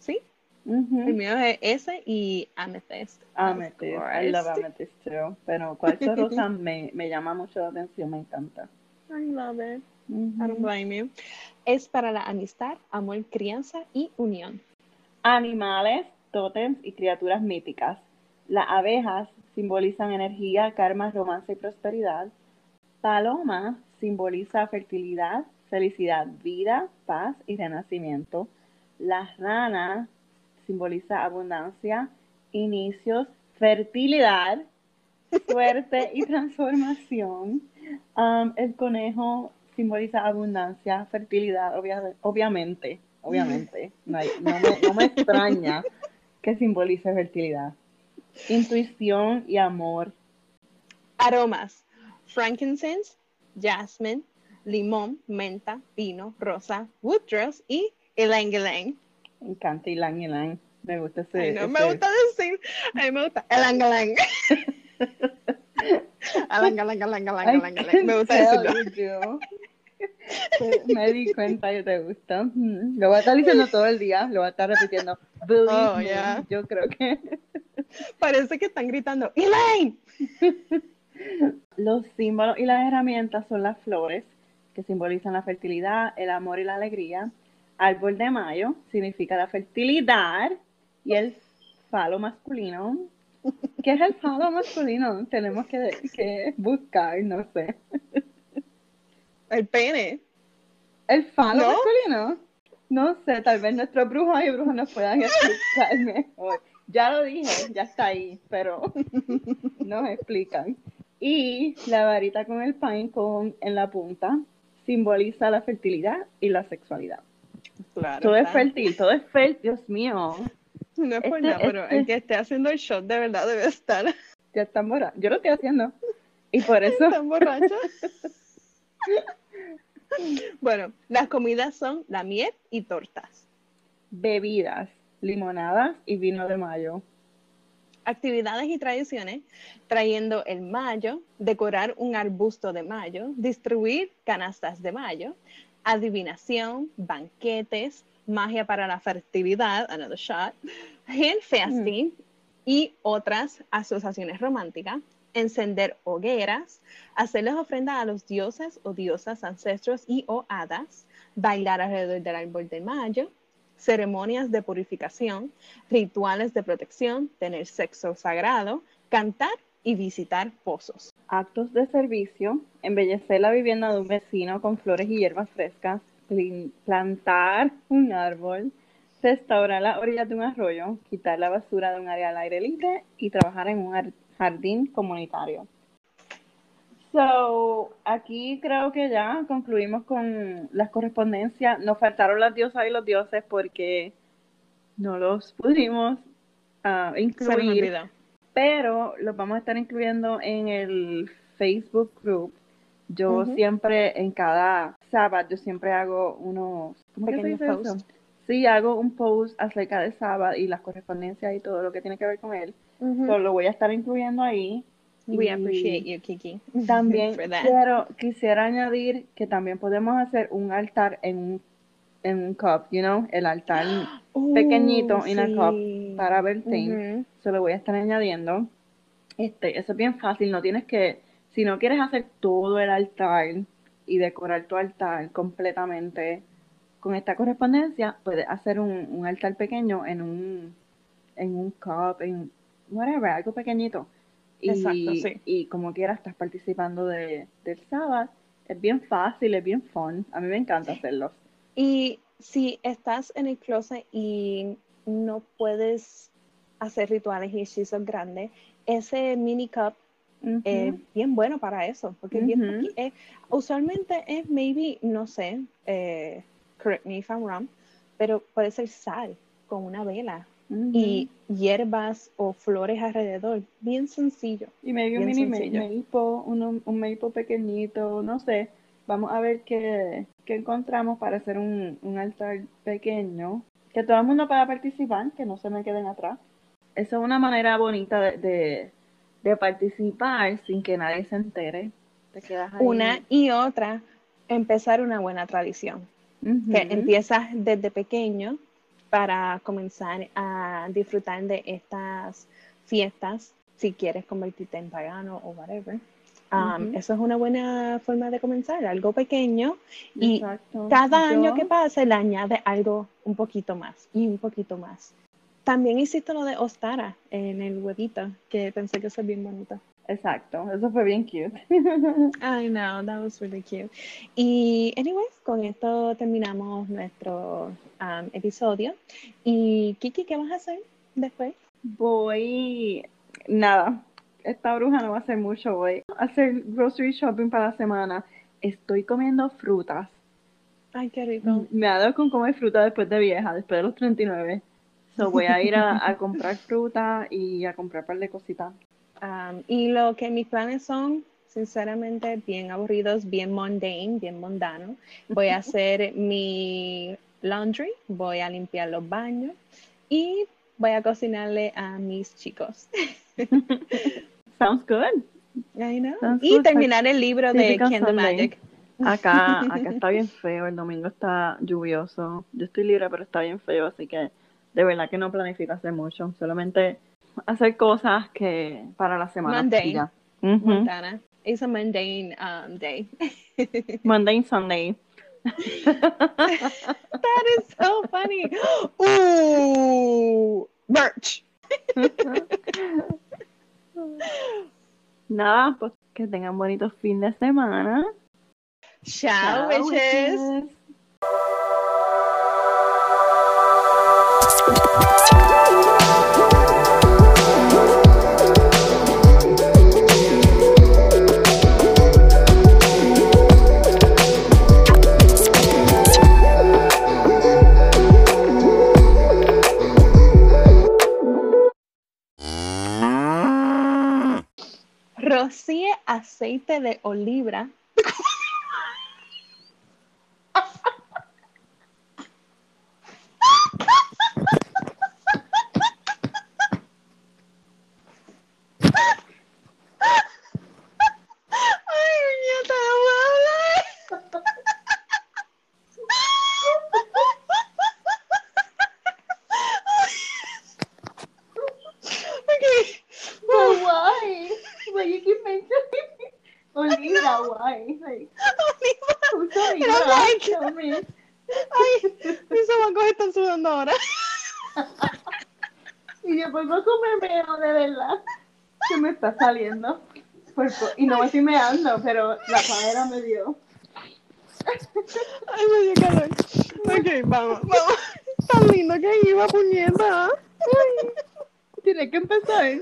¿Sí? El mío es ese y amethyst. Amethyst, I love amethyst too. Pero cuarzo rosa me, me llama mucho la atención, me encanta. I love it. I don't blame you. Es para la amistad, amor, crianza y unión. Animales, tótems y criaturas míticas. Las abejas simbolizan energía, karma, romance y prosperidad. Paloma simboliza fertilidad, felicidad, vida, paz y renacimiento. La rana simboliza abundancia, inicios, fertilidad, suerte y transformación. Um, el conejo simboliza abundancia, fertilidad, obvia- obviamente, obviamente. No, hay- no me, no me extraña que simbolice fertilidad. Intuición y amor. Aromas: frankincense, jasmine, limón, menta, pino, rosa, woodrose y ylang ylang. Me encanta ylang ylang. Me gusta ese. Ay, no me gusta decir, a mí me gusta. Ylang ylang ylang ylang I ylang ylang. Me gusta decirlo. Me di cuenta que te gusta. Mm, Lo voy a estar diciendo todo el día. Lo voy a estar repitiendo. Believe Oh, yeah. Yo creo que Parece que están gritando Elaine. los símbolos y las herramientas son las flores, que simbolizan la fertilidad, el amor y la alegría. Árbol de mayo significa la fertilidad y el falo masculino. ¿Qué es el falo masculino? Tenemos que, que buscar, no sé. El pene. ¿El falo ¿No? masculino? No sé, tal vez nuestros brujos y brujas nos puedan explicar mejor. Ya lo dije, ya está ahí, pero nos explican. Y la varita con el pine cone en la punta simboliza la fertilidad y la sexualidad. Claro. Todo es fértil, todo es fértil, Dios mío. No es por Este- nada, pero este- el que esté haciendo el shot de verdad debe estar Ya están borrados. Yo lo estoy haciendo. Y por eso, tan borracho. bueno, las comidas son la miel y tortas. bebidas, limonadas y vino de mayo. Actividades y tradiciones, trayendo el mayo, decorar un arbusto de mayo, distribuir canastas de mayo, adivinación, banquetes, magia para la fertilidad, another shot, hand fasting y otras asociaciones románticas, encender hogueras, hacerles ofrendas a los dioses o diosas ancestros y o hadas, bailar alrededor del árbol de mayo, ceremonias de purificación, rituales de protección, tener sexo sagrado, cantar y visitar pozos. Actos de servicio, embellecer la vivienda de un vecino con flores y hierbas frescas, plantar un árbol, restaurar las orillas de un arroyo, quitar la basura de un área al aire libre y trabajar en un ar- jardín comunitario. So, aquí creo que ya concluimos con las correspondencias. Nos faltaron las diosas y los dioses porque no los pudimos ah, incluir. Pero los vamos a estar incluyendo en el Facebook group. Yo Ujú. siempre, en cada sábado, yo siempre hago unos ¿cómo que se Pequeños posts. eso? Sí, hago un post acerca de sábado y las correspondencias y todo lo que tiene que ver con él. Ujú. So, lo voy a estar incluyendo ahí. We appreciate you, Kiki. También quiero, quisiera añadir que también podemos hacer un altar en un, en un cup, you know, el altar pequeñito Uh, in a cup sí. para Beltane. Ujú. Se lo voy a estar añadiendo. Este, eso es bien fácil, no tienes que, si no quieres hacer todo el altar y decorar tu altar completamente con esta correspondencia, puedes hacer un, un altar pequeño en un, en un cup, en whatever, algo pequeñito. Y, Exacto, sí. y como quieras, estás participando de, del sábado. Es bien fácil, es bien fun. A mí me encanta hacerlo. Y si estás en el closet y no puedes hacer rituales y hechizos grandes, ese mini cup es bien bueno para eso, porque es bien poqui- eh, usualmente es maybe, no sé, eh, correct me if I'm wrong, pero puede ser sal con una vela y hierbas o flores alrededor, bien sencillo. Y maybe un mini maple, uno- un maple pequeñito, no sé. Vamos a ver qué, qué encontramos para hacer un, un altar pequeño. Que todo el mundo pueda participar, que no se me queden atrás. Esa es una manera bonita de, de, de participar sin que nadie se entere. Te quedas ahí. Una y otra, empezar una buena tradición. Que empiezas desde pequeño para comenzar a disfrutar de estas fiestas si quieres convertirte en pagano o whatever. Um, Ujú. Eso es una buena forma de comenzar, algo pequeño y Exacto. cada año Yo- que pase le añade algo un poquito más y un poquito más. También hiciste lo de Ostara en el huevito, que pensé que es bien bonito. Exacto, eso fue bien cute. I know, that was really cute. Y, anyways, con esto terminamos nuestro um, episodio. Y, Kiki, ¿qué vas a hacer después? Voy, nada, esta bruja no va a hacer mucho, voy a hacer grocery shopping para la semana. Estoy comiendo frutas. Ay, qué rico. Me ha dado con comer fruta después de vieja, después de los 39. So voy a ir a, a comprar fruta y a comprar un par de cositas. Um, y lo que mis planes son, sinceramente, bien aburridos, bien mundane, bien mundano. Voy a hacer mi laundry, voy a limpiar los baños y voy a cocinarle a mis chicos. Sounds good. I know. Sounds Y good. terminar el libro de Candle. Magic. Acá, acá está bien feo, el domingo está lluvioso. Yo estoy libre, pero está bien feo, así que de verdad que no planifico hacer mucho. Solamente hacer cosas que para la semana. Mundane. ya. Ujú. Montana. It's a mundane um, day. Mundane Sunday. That is so funny. Ooh, merch. Nada, pues que tengan bonitos fin de semana. Ciao, Chao, witches. witches. Rocíe aceite de oliva. Ay, muñeca, no puedo hablar. Okay. But why? But you keep mentioning Olivia, why? Like, who's Olivia? And I'm like- Tell me. Ay, mis amigos están sudando ahora. Y después voy a comer meo, de verdad. Se me está saliendo. Por po- y no me estoy meando, pero la cadera me dio. Ay, me dio calor. Ok, vamos, vamos. Tan lindo que iba, puñeta. Tiene que empezar.